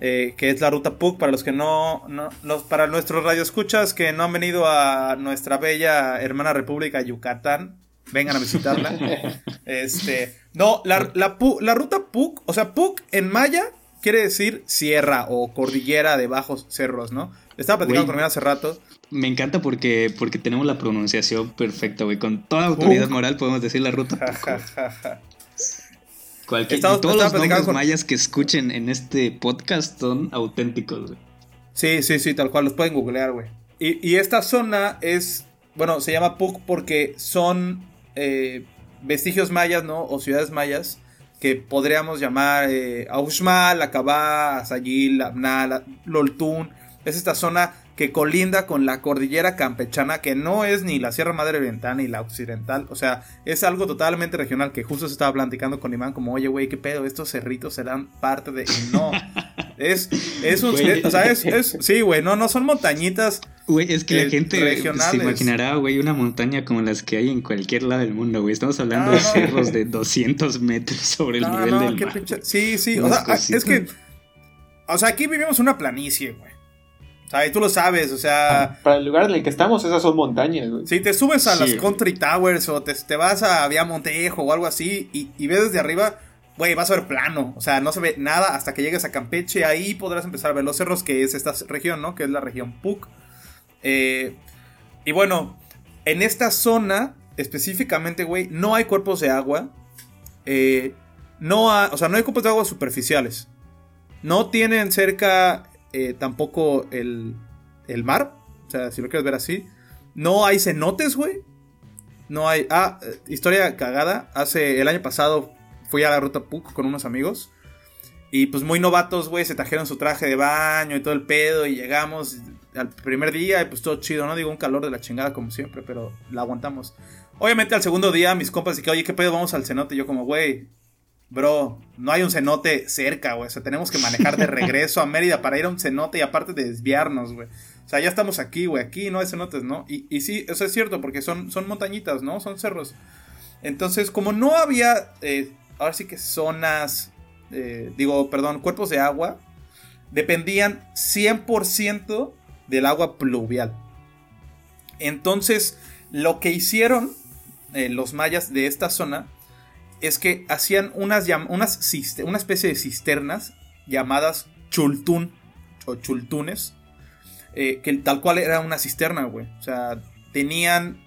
eh, que es la ruta PUC para los que no, no los, para nuestros radioescuchas que no han venido a nuestra bella hermana República Yucatán, vengan a visitarla. Este, no, la, la, la ruta PUC, o sea, PUC en maya quiere decir sierra o cordillera de bajos cerros, ¿no? Estaba platicando con él hace rato. Me encanta porque, porque tenemos la pronunciación perfecta, güey. Con toda autoridad moral podemos decir la ruta. Cualquier, Estaba- todos estaba los nombres con- mayas que escuchen en este podcast son auténticos, güey. Sí, sí, sí, tal cual, los pueden googlear, güey. Y, y esta zona es, bueno, se llama PUC porque son eh, vestigios mayas, ¿no? O ciudades mayas que podríamos llamar eh, Auxmal, Acabá, Azayil, Abnal, Loltún. Es esta zona que colinda con la cordillera campechana, que no es ni la Sierra Madre Oriental ni la Occidental. O sea, es algo totalmente regional que justo se estaba platicando con Iván, como, oye, güey, ¿qué pedo? Estos cerritos serán parte de... Y no. Es, es un... Güey. o sea, es, es- sí, güey, no, no son montañitas. Güey, es que Eh, la gente regionales. se imaginará, güey, una montaña como las que hay en cualquier lado del mundo, güey. Estamos hablando No, de no. cerros de 200 metros sobre el No, nivel no, del qué mar. pinche- Sí, sí, o sea, es cositas. que... O sea, aquí vivimos una planicie, güey. O sea, y tú lo sabes, o sea... Para el lugar en el que estamos, esas son montañas, güey. Si te subes a Sí, las. Country Towers o te, te vas a Vía Montejo o algo así y, y ves desde arriba, güey, vas a ver plano. O sea, no se ve nada hasta que llegues a Campeche. Ahí podrás empezar a ver los cerros, que es esta región, ¿no? Que es la región PUC. Eh, y bueno, en esta zona, específicamente, güey, no hay cuerpos de agua. Eh, no hay, o sea, no hay cuerpos de agua superficiales. No tienen cerca eh, tampoco el, el mar. O sea, si lo quieres ver así. No hay cenotes, güey. No hay. Ah, eh, historia cagada. Hace el año pasado fui a la ruta PUC con unos amigos. Y pues muy novatos, güey, se trajeron su traje de baño y todo el pedo y llegamos al primer día y pues todo chido, ¿no? Digo, un calor de la chingada como siempre, pero la aguantamos. Obviamente al segundo día mis compas dijeron, oye, ¿qué pedo? Vamos al cenote. Y yo como, güey, bro, no hay un cenote cerca, güey. O sea, tenemos que manejar de regreso a Mérida para ir a un cenote y aparte de desviarnos, güey. O sea, ya estamos aquí, güey. Aquí no hay cenotes, ¿no? Y, y sí, eso es cierto, porque son, son montañitas, ¿no? Son cerros. Entonces, como no había, eh, ahora sí que zonas, eh, digo, perdón, cuerpos de agua, dependían 100% del agua pluvial. Entonces, lo que hicieron eh, los mayas de esta zona es que hacían unas, unas una especie de cisternas llamadas chultún o chultunes, eh, que tal cual era una cisterna, güey. O sea, tenían,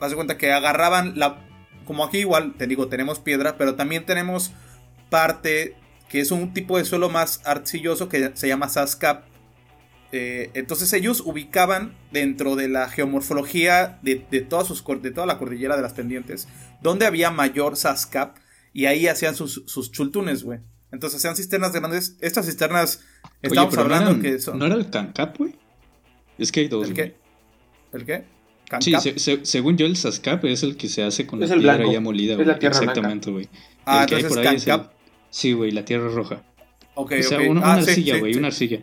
haz de cuenta que agarraban la, como aquí igual, te digo, tenemos piedra, pero también tenemos parte que es un tipo de suelo más arcilloso que se llama sascap. Eh, entonces ellos ubicaban dentro de la geomorfología de, todas sus, de toda la cordillera de las pendientes, donde había mayor sascap, y ahí hacían sus, sus chultunes, güey. Entonces hacían cisternas grandes. Estas cisternas, estamos hablando que son... ¿No era el cancap, güey? Es que hay dos. ¿El qué? ¿El qué? Sí, según yo el Sascap es el que se hace con la tierra ya molida, güey. Exactamente, güey. Ah, el que entonces hay por ahí Sí, güey, la tierra roja. Ok, o sea, una, ah, arcilla, güey, una arcilla.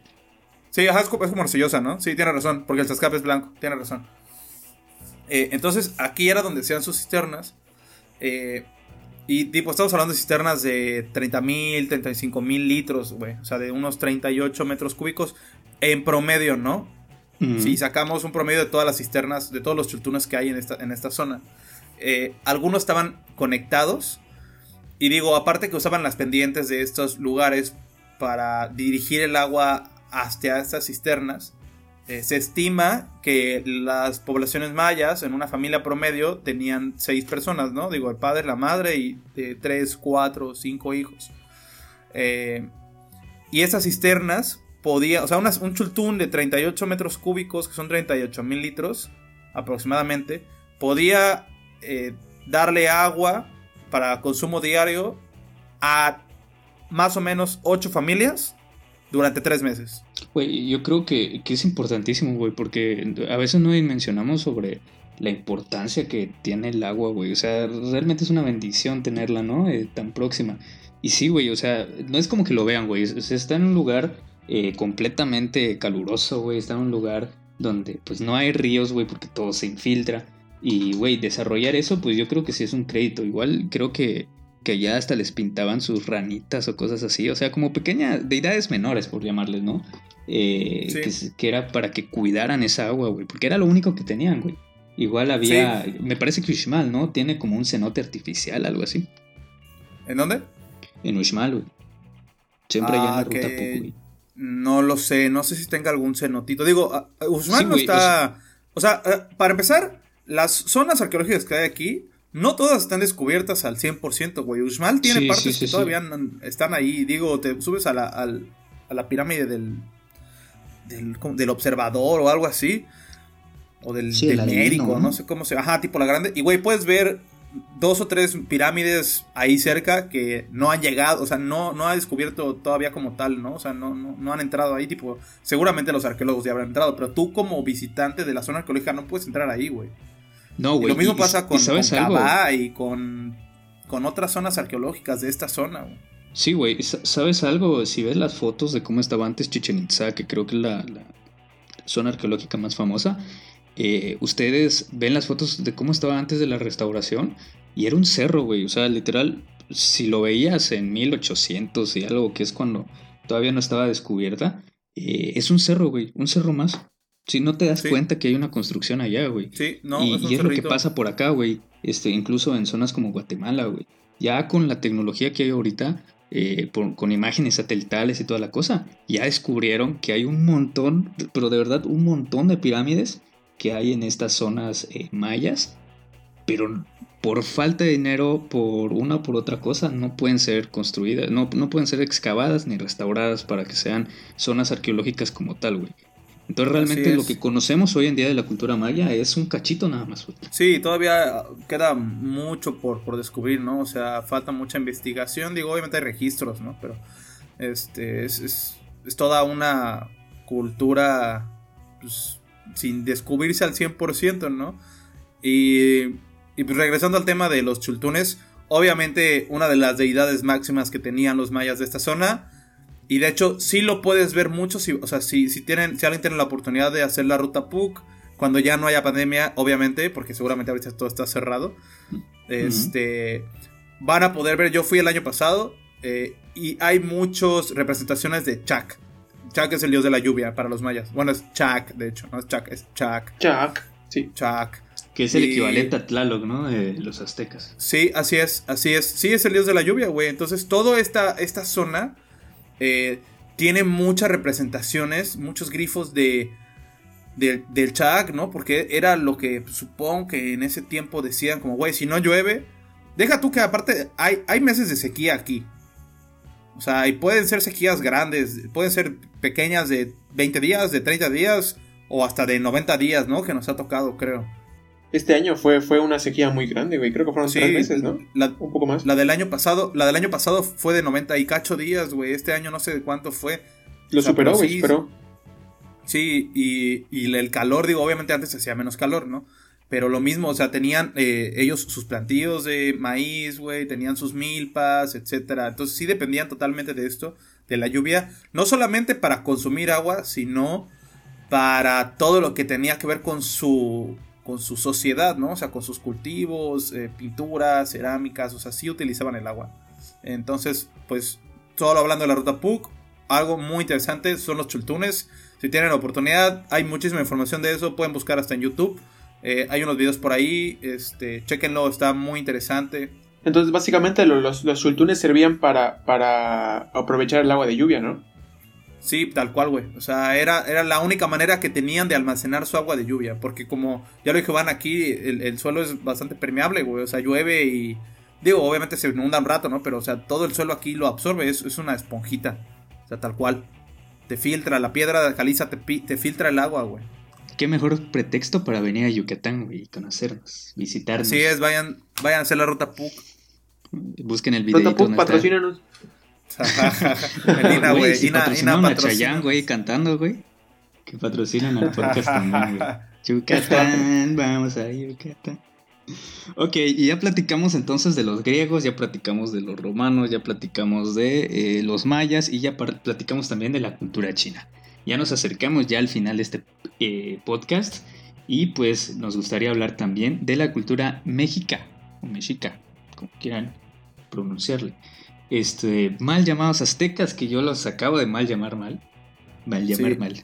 Sí, es como arcillosa, ¿no? Sí, tiene razón, porque el Sascap es blanco, tiene razón. Eh, entonces, aquí era donde se dan sus cisternas. Eh, y tipo, estamos hablando de cisternas de 30.000, 35.000 litros, güey. O sea, de unos 38 metros cúbicos en promedio, ¿no? Si sacamos un promedio de todas las cisternas, de todos los chultunes que hay en esta, en esta zona, eh, algunos estaban conectados. Y digo, aparte que usaban las pendientes de estos lugares para dirigir el agua hacia estas cisternas, eh, se estima que las poblaciones mayas en una familia promedio tenían seis personas, ¿no? Digo, el padre, la madre y eh, tres, cuatro, cinco hijos. y esas cisternas podía, o sea, un chultún de 38 metros cúbicos, que son 38 mil litros aproximadamente, podía eh, darle agua para consumo diario a más o menos 8 familias durante 3 meses. Güey, yo creo que, es importantísimo, güey, porque a veces no mencionamos sobre la importancia que tiene el agua, güey. O sea, realmente es una bendición tenerla, ¿no? Eh, tan próxima. Y sí, güey, o sea, no es como que lo vean, güey. Se está en un lugar eh, completamente caluroso, güey. Está en un lugar donde pues no hay ríos, güey, porque todo se infiltra. Y, güey, desarrollar eso, pues yo creo que sí es un crédito. Igual creo que, que ya hasta les pintaban sus ranitas o cosas así. O sea, como pequeñas deidades menores, por llamarles, ¿no? Eh, que, era para que cuidaran esa agua, güey. Porque era lo único que tenían, güey. Igual había, me parece que Uxmal, ¿no? Tiene como un cenote artificial, algo así. ¿En dónde? En Uxmal, güey. Siempre hay en la ah, ruta güey. No lo sé, no sé si tenga algún cenotito. Digo, Usman no está. O sea, eh, para empezar, las zonas arqueológicas que hay aquí, no todas están descubiertas al 100%, güey. Usman tiene partes que todavía están ahí. Digo, te subes a la, a la pirámide del, del, observador o algo así. O del, del médico, ¿no? sé cómo se. Ajá, tipo la grande. Y, güey, puedes ver dos o tres pirámides ahí cerca que no han llegado, o sea, no, no ha descubierto todavía como tal, ¿no? O sea, no, no, han entrado ahí, tipo, seguramente los arqueólogos ya habrán entrado, pero tú como visitante de la zona arqueológica no puedes entrar ahí, güey. No, güey. Lo mismo pasa con, con y con, con otras zonas arqueológicas de esta zona, güey. Sí, güey, ¿sabes algo? Si ves las fotos de cómo estaba antes Chichen Itza, que creo que es la, la zona arqueológica más famosa, eh, ustedes ven las fotos de cómo estaba antes de la restauración y era un cerro, güey. O sea, literal, si lo veías en 1800 y algo que es cuando todavía no estaba descubierta, eh, es un cerro, güey, un cerro más. Si no te das cuenta que hay una construcción allá, güey. Sí, no, y es, lo que pasa por acá, güey. Este, incluso en zonas como Guatemala, güey. Ya con la tecnología que hay ahorita, eh, con imágenes satelitales y toda la cosa, ya descubrieron que hay un montón, pero de verdad un montón de pirámides que hay en estas zonas eh, mayas, pero por falta de dinero, por una o por otra cosa, no pueden ser construidas, no, no pueden ser excavadas ni restauradas para que sean zonas arqueológicas como tal, güey. Entonces realmente lo que conocemos hoy en día de la cultura maya es un cachito nada más. Sí, todavía queda mucho por, por descubrir, ¿no? O sea, falta mucha investigación. Digo, obviamente hay registros, ¿no? Pero Este, es, es, es toda una cultura pues, sin descubrirse al 100%, ¿no? Y, y pues regresando al tema de los chultunes, obviamente una de las deidades máximas que tenían los mayas de esta zona. Y de hecho, sí lo puedes ver mucho. Si, o sea, si, si, tienen, si alguien tiene la oportunidad de hacer la ruta PUC, cuando ya no haya pandemia, obviamente, porque seguramente ahorita todo está cerrado. Este. Van a poder ver. Yo fui el año pasado. Eh, y hay muchas representaciones de Chak. Chak es el dios de la lluvia para los mayas. Bueno, es Chak, de hecho, no es Chak, es Chak. Chak, sí. Chak. Que es el equivalente a Tlaloc, ¿no? De los aztecas. Sí, así es, así es. Sí, es el dios de la lluvia, güey. Entonces, toda esta, esta zona eh, tiene muchas representaciones, muchos grifos de, del Chak, ¿no? Porque era lo que supongo que en ese tiempo decían, como, güey, si no llueve, deja tú que aparte hay, hay meses de sequía aquí. O sea, y pueden ser sequías grandes, pueden ser pequeñas de 20 días, de 30 días o hasta de 90 días, ¿no? Que nos ha tocado, creo. Este año fue, fue una sequía muy grande, güey. Creo que fueron tres meses, ¿no? Un poco más. La del año pasado, la del año pasado fue de 90 y cacho días, güey. Este año no sé de cuánto fue. Lo superó, güey, sí, superó. Sí, y, y el calor, digo, obviamente antes hacía menos calor, ¿no? Pero lo mismo, o sea, tenían eh, ellos sus plantíos de maíz, güey, tenían sus milpas, etcétera. Entonces sí dependían totalmente de esto, de la lluvia, no solamente para consumir agua, sino para todo lo que tenía que ver con su con su sociedad, ¿no? O sea, con sus cultivos, eh, pinturas, cerámicas, o sea, sí utilizaban el agua. Entonces, pues, solo hablando de la ruta PUC, algo muy interesante son los chultunes. Si tienen la oportunidad, hay muchísima información de eso, pueden buscar hasta en YouTube. Eh, hay unos videos por ahí, este, chequenlo, está muy interesante. Entonces, básicamente los, los, chultunes servían para, para aprovechar el agua de lluvia, ¿no? Sí, tal cual, güey. O sea, era, era la única manera que tenían de almacenar su agua de lluvia. Porque como ya lo dije, van aquí, el, suelo es bastante permeable, güey. O sea, llueve y... Digo, obviamente se inunda un rato, ¿no? Pero, o sea, todo el suelo aquí lo absorbe. Es, es una esponjita. O sea, tal cual. Te filtra. La piedra de caliza te, te filtra el agua, güey qué mejor pretexto para venir a Yucatán, y conocernos, visitarnos. Así es, vayan, vayan a hacer la ruta PUC. Busquen el video. Ruta PUC, patrocínanos. Melina, güey. Si Ina, Ina a Chayán, güey, cantando, güey. Que patrocinan al podcast también, güey. Yucatán, vamos a Yucatán. Ok, y ya platicamos entonces de los griegos, ya platicamos de los romanos, ya platicamos de eh, los mayas y ya platicamos también de la cultura china. Ya nos acercamos ya al final de este eh, podcast y pues nos gustaría hablar también de la cultura mexica o mexica, como quieran pronunciarle. Este, mal llamados aztecas, que yo los acabo de mal llamar mal. Mal llamar mal.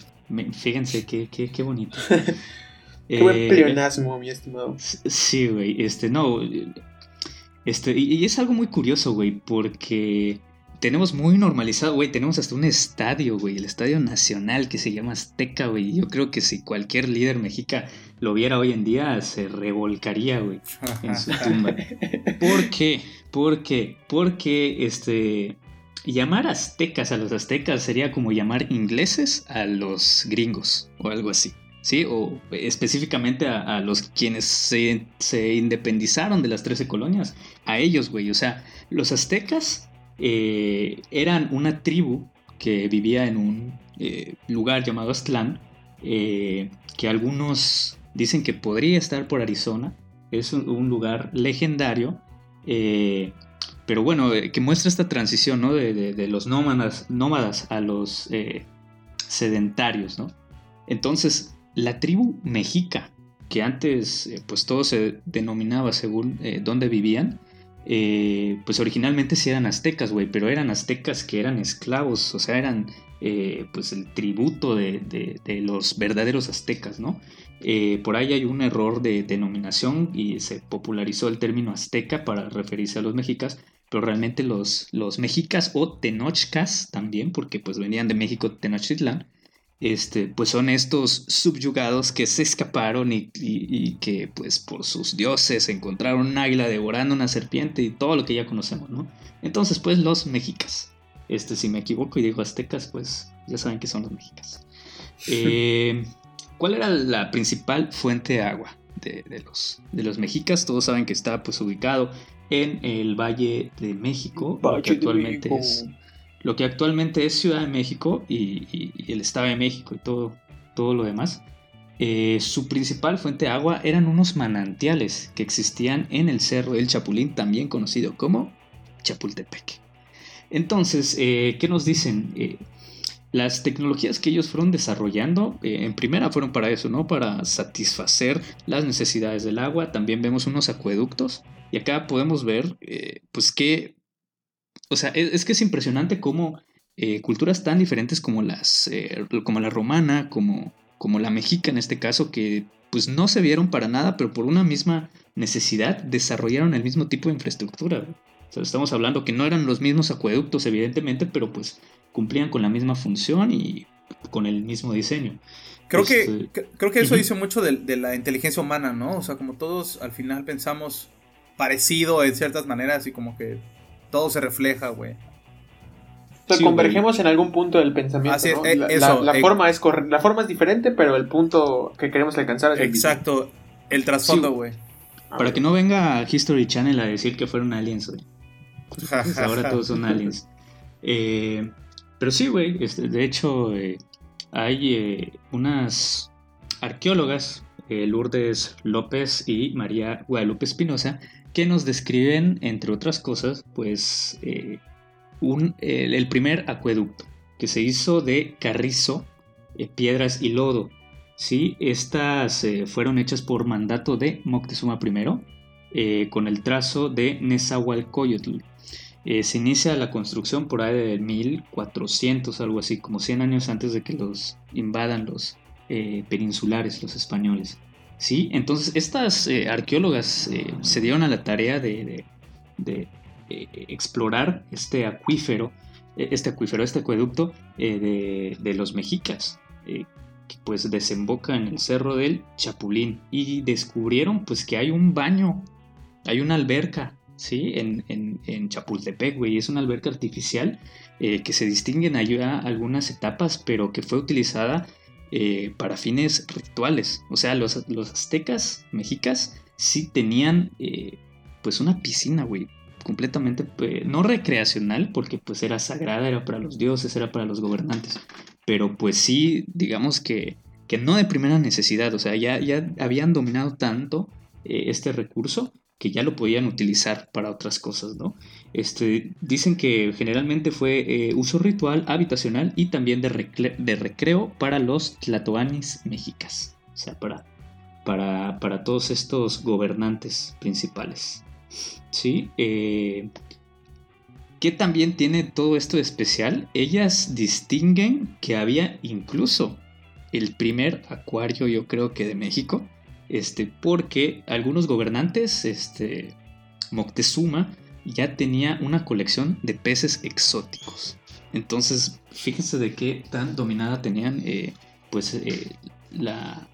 fíjense qué, qué, qué bonito. qué buen eh, pleonasmo, mi estimado. Sí, güey. Este, no. Este, y es algo muy curioso, güey, porque tenemos muy normalizado, güey, tenemos hasta un estadio, güey, el Estadio Nacional que se llama Azteca, güey. Yo creo que si cualquier líder mexica lo viera hoy en día, se revolcaría, güey, en su tumba. ¿Por qué? ¿Por qué? Porque, este, llamar aztecas a los aztecas sería como llamar ingleses a los gringos o algo así. ¿Sí? O específicamente a, los quienes se, se independizaron de las 13 colonias. A ellos, güey. O sea, los aztecas eh, eran una tribu que vivía en un eh, lugar llamado Aztlán, eh, que algunos dicen que podría estar por Arizona. Es un, lugar legendario, pero bueno, que muestra esta transición ¿no? de, los nómadas, nómadas a los sedentarios. ¿no? Entonces, la tribu mexica, que antes pues todo se denominaba según dónde vivían, eh, pues originalmente sí eran aztecas, güey, pero eran aztecas que eran esclavos, o sea, eran eh, pues el tributo de, los verdaderos aztecas, ¿no? Eh, por ahí hay un error de denominación y se popularizó el término azteca para referirse a los mexicas, pero realmente los, los mexicas o tenochcas también, porque pues venían de México Tenochtitlán, este, pues son estos subyugados que se escaparon y, que pues por sus dioses encontraron un águila devorando una serpiente y todo lo que ya conocemos, ¿no? Entonces pues los mexicas, este, si me equivoco y digo aztecas, pues ya saben que son los mexicas. Eh, ¿Cuál era la principal fuente de agua de, los, de los mexicas? Todos saben que está pues ubicado en el Valle de México, que actualmente es lo que actualmente es Ciudad de México y, el Estado de México y todo, todo lo demás, eh, su principal fuente de agua eran unos manantiales que existían en el Cerro del Chapulín, también conocido como Chapultepec. Entonces, eh, ¿qué nos dicen? Eh, las tecnologías que ellos fueron desarrollando, en primera fueron para eso, ¿no? Para satisfacer las necesidades del agua. También vemos unos acueductos. Y acá podemos ver, pues que, o sea, es, que es impresionante cómo culturas tan diferentes como las, como la romana, como como la mexica en este caso, que pues no se vieron para nada, pero por una misma necesidad desarrollaron el mismo tipo de infraestructura. O sea, estamos hablando que no eran los mismos acueductos, evidentemente, pero pues cumplían con la misma función y con el mismo diseño. Creo que, este, creo que eso dice mucho de, de, la inteligencia humana, ¿no? O sea, como todos al final pensamos parecido en ciertas maneras y como que todo se refleja, güey convergemos en algún punto del pensamiento. Eh, la, eh, forma es la forma es diferente, pero el punto que queremos alcanzar es Exacto, el, trasfondo, güey. Para que no venga History Channel a decir que fueron aliens, güey. Pues ahora todos son aliens. Eh, pero sí, güey, este, de hecho hay unas arqueólogas, Lourdes López y María Guadalupe Espinosa, que nos describen, entre otras cosas, pues el, primer acueducto que se hizo de carrizo, eh, piedras y lodo. ¿sí? Estas eh, fueron hechas por mandato de Moctezuma I eh, con el trazo de Nezahualcóyotl. se inicia la construcción por ahí de 1400, algo así, como 100 años antes de que los invadan los peninsulares, los españoles. ¿Sí? Entonces, estas arqueólogas se dieron a la tarea de eh, explorar este acuífero, eh, este acuífero, este acueducto eh, de, los mexicas, que pues desemboca en el cerro del Chapulín y descubrieron pues que hay un baño, hay una alberca, ¿sí? En, Chapultepec, güey, es una alberca artificial que se distingue en allá algunas etapas, pero que fue utilizada para fines rituales. O sea, los, los aztecas mexicas sí tenían pues una piscina, güey, completamente, pues, no recreacional, porque pues era sagrada, era para los dioses, era para los gobernantes, pero pues sí, digamos que, que no de primera necesidad, o sea, ya, ya habían dominado tanto eh, este recurso que ya lo podían utilizar para otras cosas, ¿no? Este, dicen que generalmente fue eh, uso ritual, habitacional y también de, de recreo para los tlatoanis mexicas, o sea, para, para, para todos estos gobernantes principales. ¿sí? Eh, ¿Qué también tiene todo esto de especial? Ellas distinguen que había incluso el primer acuario, yo creo que de México, este, porque algunos gobernantes, este, Moctezuma, ya tenía una colección de peces exóticos. Entonces, fíjense de qué tan dominada tenían, eh, pues, eh, la,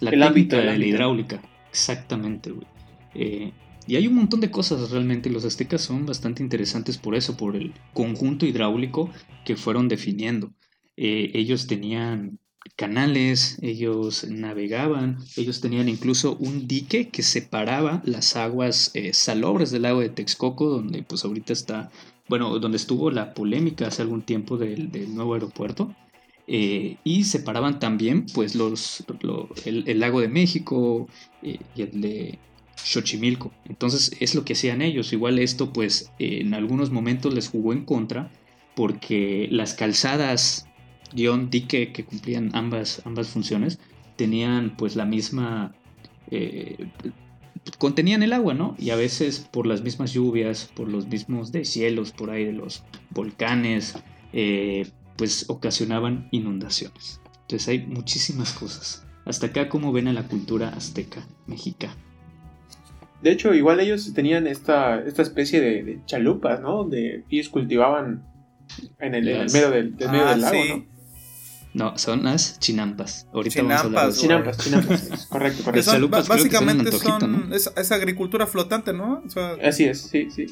la técnica de la hidráulica. Exactamente, güey. Eh, y hay un montón de cosas realmente. Los aztecas son bastante interesantes por eso, por el conjunto hidráulico que fueron definiendo. Ellos tenían canales, ellos navegaban, ellos tenían incluso un dique que separaba las aguas eh, salobres del lago de Texcoco, donde pues ahorita está, bueno, donde estuvo la polémica hace algún tiempo del, nuevo aeropuerto. Eh, y separaban también pues los, el, lago de México y el de Xochimilco. Entonces es lo que hacían ellos. Igual esto pues en algunos momentos les jugó en contra porque las calzadas guion dique que cumplían ambas, ambas funciones tenían pues la misma... Eh, contenían el agua, ¿no? Y a veces por las mismas lluvias, por los mismos deshielos por ahí de los volcanes, eh, pues ocasionaban inundaciones. Entonces hay muchísimas cosas. Hasta acá, como ven a la cultura azteca, mexica. De hecho, igual ellos tenían esta, esta especie de, chalupas, ¿no? Donde ellos cultivaban en el, medio, del, medio del ah, lago, ¿no? No, son las chinampas. Ahorita vamos a hablar de Chinampas, chinampas. correcto, correcto. chalupas básicamente son, es, agricultura flotante, ¿no? Así es, sí, sí.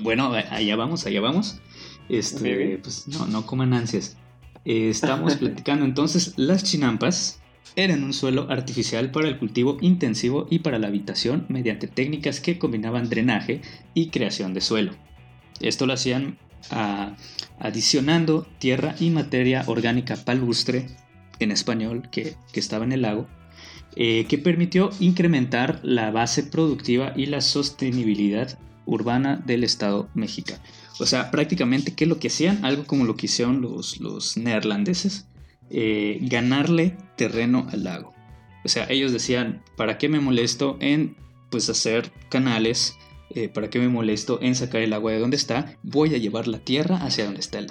Bueno, allá vamos, allá vamos. Este, pues no, no coman ansias. Eh, estamos platicando entonces las chinampas eran un suelo artificial para el cultivo intensivo y para la habitación mediante técnicas que combinaban drenaje y creación de suelo. Esto lo hacían adicionando tierra y materia orgánica palustre, en español, que, estaba en el lago, eh, que permitió incrementar la base productiva y la sostenibilidad urbana del Estado mexicano. O sea, prácticamente, ¿qué es lo que hacían? Algo como lo que hicieron los, los neerlandeses, eh, ganarle terreno al lago. O sea, ellos decían, ¿para qué me molesto en pues hacer canales? Eh, ¿Para qué me molesto en sacar el agua de donde está? Voy a llevar la tierra hacia donde está el.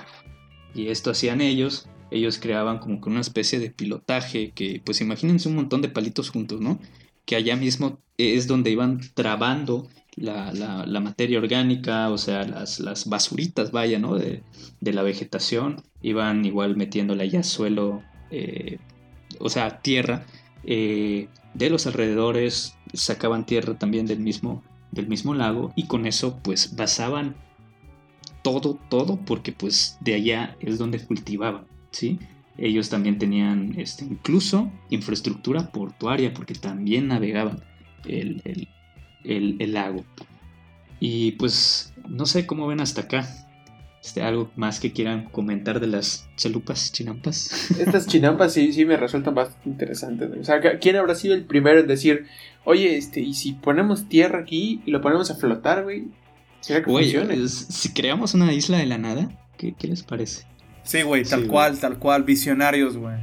Y esto hacían ellos. Ellos creaban como que una especie de pilotaje que, pues imagínense un montón de palitos juntos, ¿no? Que allá mismo es donde iban trabando la, materia orgánica, o sea, las, las basuritas, vaya, ¿no? De, la vegetación. Iban igual metiéndole ya suelo, eh, o sea, tierra eh, de los alrededores, sacaban tierra también del mismo, del mismo lago y con eso pues basaban todo, todo, porque pues de allá es donde cultivaban, ¿sí? Ellos también tenían este, incluso infraestructura portuaria porque también navegaban el, el lago. Y pues no sé cómo ven hasta acá. Este, ¿Algo más que quieran comentar de las chalupas chinampas? Estas chinampas sí, sí me resultan bastante interesantes. O sea, ¿quién habrá sido el primero en decir, oye, este, y si ponemos tierra aquí y lo ponemos a flotar, güey? ¿Será que funcione? si creamos una isla de la nada, ¿qué, les parece? Sí, güey, tal cual, tal cual, visionarios, güey.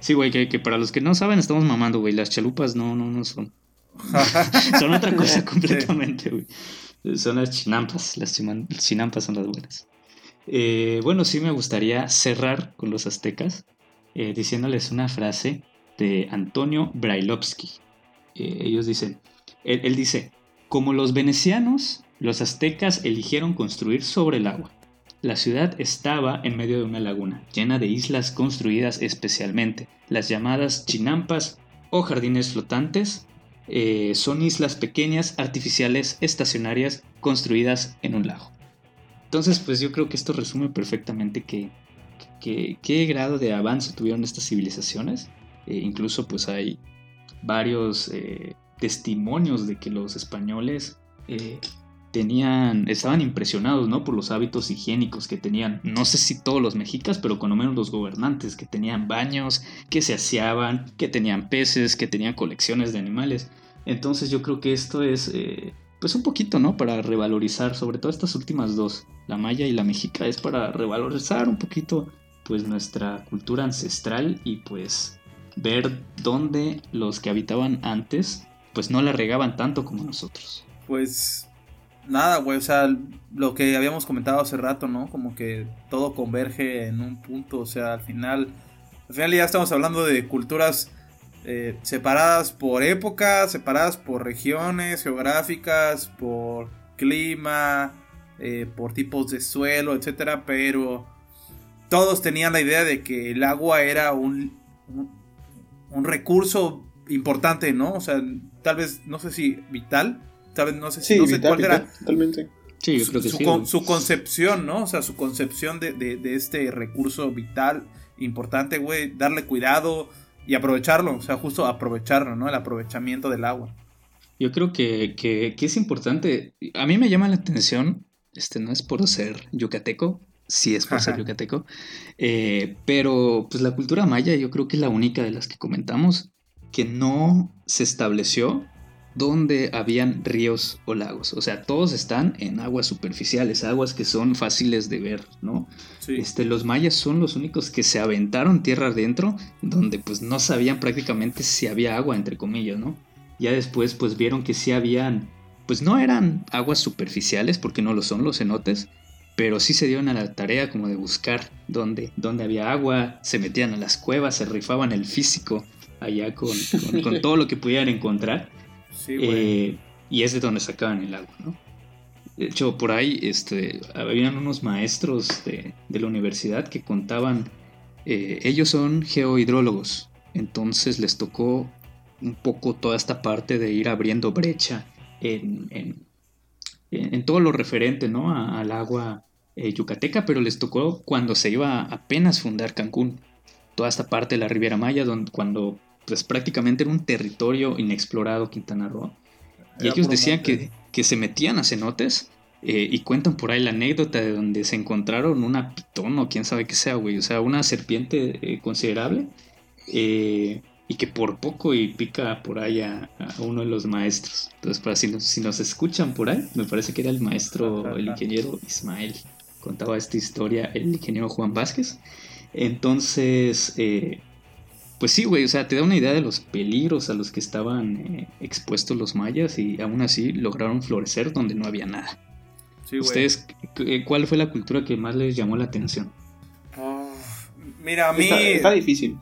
Sí, güey, que, para los que no saben, estamos mamando, güey. Las chalupas no, no, no son. son otra cosa completamente, güey. Son las chinampas. Las chinampas son las buenas. Eh, bueno, sí me gustaría cerrar con los aztecas eh, diciéndoles una frase de Antonio Brailovsky. Eh, ellos dicen, él, dice, como los venecianos, los aztecas eligieron construir sobre el agua. La ciudad estaba en medio de una laguna, llena de islas construidas especialmente. Las llamadas chinampas o jardines flotantes son islas pequeñas, artificiales, estacionarias, construidas en un lago. Entonces, pues yo creo que esto resume perfectamente que, qué grado de avance tuvieron estas civilizaciones. Eh, incluso pues hay varios eh, testimonios de que los españoles eh, tenían, estaban impresionados ¿no? por los hábitos higiénicos que tenían, no sé si todos los mexicas, pero con lo menos los gobernantes, que tenían baños, que se aseaban, que tenían peces, que tenían colecciones de animales. Entonces yo creo que esto es pues un poquito, ¿no? Para revalorizar, sobre todo estas últimas dos, la maya y la mexica, es para revalorizar un poquito pues nuestra cultura ancestral y pues ver dónde los que habitaban antes pues no la regaban tanto como nosotros. Pues nada, güey, o sea, lo que habíamos comentado hace rato, ¿no? Como que todo converge en un punto, o sea, al final, al final ya estamos hablando de culturas eh, separadas por épocas, separadas por regiones geográficas, por clima, eh, por tipos de suelo, etcétera, pero todos tenían la idea de que el agua era un, un, recurso importante, ¿no? O sea, tal vez, no sé si vital, tal vez no sé, si cuál era. Totalmente. Sí, yo creo que su, sí. su, concepción, ¿no? O sea, su concepción de, de este recurso vital, importante, güey, darle cuidado, y aprovecharlo, o sea, justo aprovecharlo, ¿no? El aprovechamiento del agua. Yo creo que, que, es importante. A mí me llama la atención, este no es por ser yucateco, sí es por ser yucateco, eh, pero pues la cultura maya yo creo que es la única de las que comentamos que no se estableció donde habían ríos o lagos. O sea, todos están en aguas superficiales, aguas que son fáciles de ver, ¿no? Este, los mayas son los únicos que se aventaron tierra adentro, donde pues no sabían prácticamente si había agua, entre comillas, ¿no? Ya después pues vieron que sí habían, pues no eran aguas superficiales, porque no lo son los cenotes, pero sí se dieron a la tarea como de buscar dónde, dónde había agua, se metían a las cuevas, se rifaban el físico allá con, con todo lo que pudieran encontrar. Eh, y es de donde sacaban el agua, ¿no? De hecho, por ahí este, habían unos maestros de, la universidad que contaban, eh, ellos son geohidrólogos, entonces les tocó un poco toda esta parte de ir abriendo brecha en, en, todo lo referente ¿no? al agua eh, yucateca, pero les tocó cuando se iba a apenas fundar Cancún, toda esta parte de la Riviera Maya, donde, cuando pues prácticamente era un territorio inexplorado Quintana Roo. Y ellos decían que, que, se metían a cenotes Eh, y cuentan por ahí la anécdota de donde se encontraron una pitón o quién sabe qué sea, güey. O sea, una serpiente eh, considerable. Eh, y que por poco y pica por ahí a, uno de los maestros. Entonces, para si nos, si nos escuchan por ahí, me parece que era el maestro, el ingeniero Ismael. Contaba esta historia el ingeniero Juan Vázquez. Entonces, pues sí, güey, o sea, te da una idea de los peligros a los que estaban expuestos los mayas y aún así lograron florecer donde no había nada. ¿Ustedes eh, cuál fue la cultura que más les llamó la atención? mira, a mí... Está, difícil.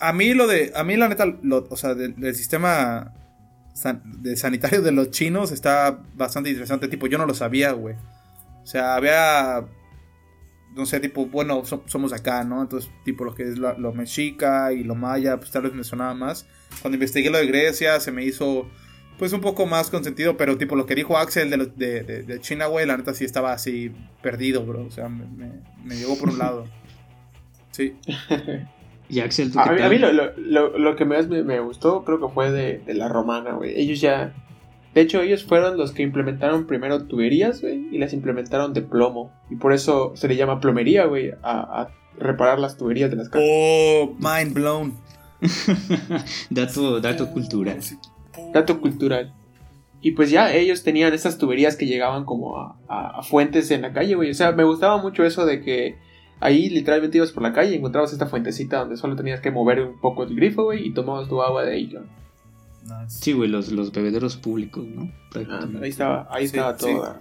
A, mí lo de... A mí la neta, o sea, del, sistema de sanitario de los chinos está bastante interesante. Tipo, yo no lo sabía, güey. O sea, había... No sé, tipo, bueno, somos acá, ¿no? Entonces, tipo, lo que es lo, lo mexica y lo maya, pues tal vez me sonaba más. Cuando investigué lo de Grecia, se me hizo pues un poco más consentido, pero tipo lo que dijo Axel de, de, China, güey, la neta sí estaba así perdido, bro. O sea, me, me, llegó por un lado. Sí. y Axel, ¿tú a, mí, a mí lo, lo, lo, que más me, gustó creo que fue de, la romana, güey. Ellos ya... De hecho, ellos fueron los que implementaron primero tuberías, güey, y las implementaron de plomo. Y por eso se le llama plomería, güey, a, a reparar las tuberías de las casas. Oh, mind blown. dato, dato cultural dato cultural. Y pues ya ellos tenían estas tuberías que llegaban como a, fuentes en la calle, güey. O sea, me gustaba mucho eso de que ahí literalmente ibas por la calle y encontrabas esta fuentecita donde solo tenías que mover un poco el grifo, güey, y tomabas tu agua de ahí, ¿no? Sí, güey, los, los bebederos públicos, ¿no? Ah, ahí estaba, ahí estaba todo.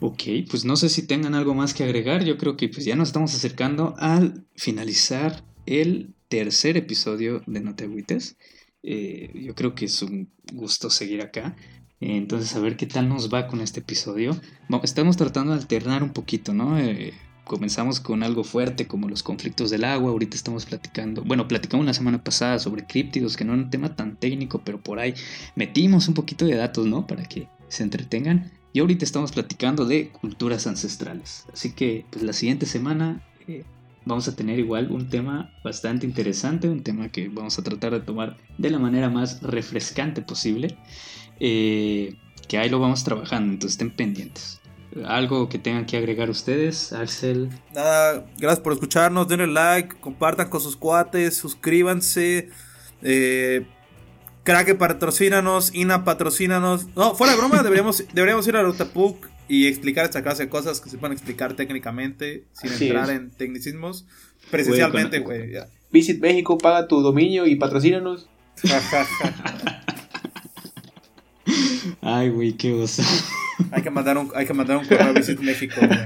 Ok, pues no sé si tengan algo más que agregar. Yo creo que pues ya nos estamos acercando al finalizar el tercer episodio de No Te Agüites. Eh, yo creo que es un gusto seguir acá. entonces, a ver qué tal nos va con este episodio. estamos tratando de alternar un poquito, ¿no? Eh, comenzamos con algo fuerte como los conflictos del agua. Ahorita estamos platicando, bueno, platicamos la semana pasada sobre críptidos, que no es un tema tan técnico, pero por ahí metimos un poquito de datos, ¿no? Para que se entretengan. Y ahorita estamos platicando de culturas ancestrales. Así que, pues la siguiente semana eh, vamos a tener igual un tema bastante interesante, un tema que vamos a tratar de tomar de la manera más refrescante posible, eh, que ahí lo vamos trabajando, entonces estén pendientes. ¿Algo que tengan que agregar ustedes, Axel? Nada, gracias por escucharnos, denle like, compartan con sus cuates, suscríbanse. Eh, Crack patrocínanos, Ina patrocínanos. No, fuera de broma, deberíamos, deberíamos ir a Rutapuc y explicar esta clase de cosas que se pueden explicar técnicamente sin entrar en tecnicismos. Presencialmente, güey. Visit México, paga tu dominio y patrocínanos. Ay, güey, qué oso. Hay que mandar un, hay que mandar un correo a Visit México, güey.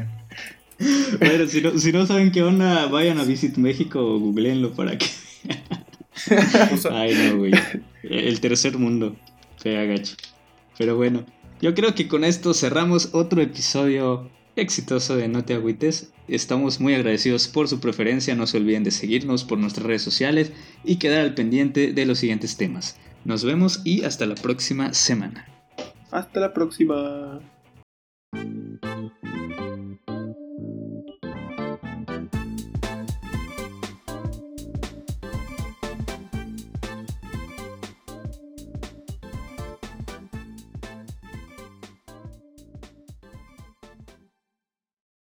Bueno, si no, si no saben qué onda, vayan a Visit México o googleenlo para que. Ay, no, güey. El tercer mundo. Fea gacho. Pero bueno, yo creo que con esto cerramos otro episodio exitoso de No te agüites. Estamos muy agradecidos por su preferencia. No se olviden de seguirnos por nuestras redes sociales y quedar al pendiente de los siguientes temas. Nos vemos y hasta la próxima semana. Hasta la próxima.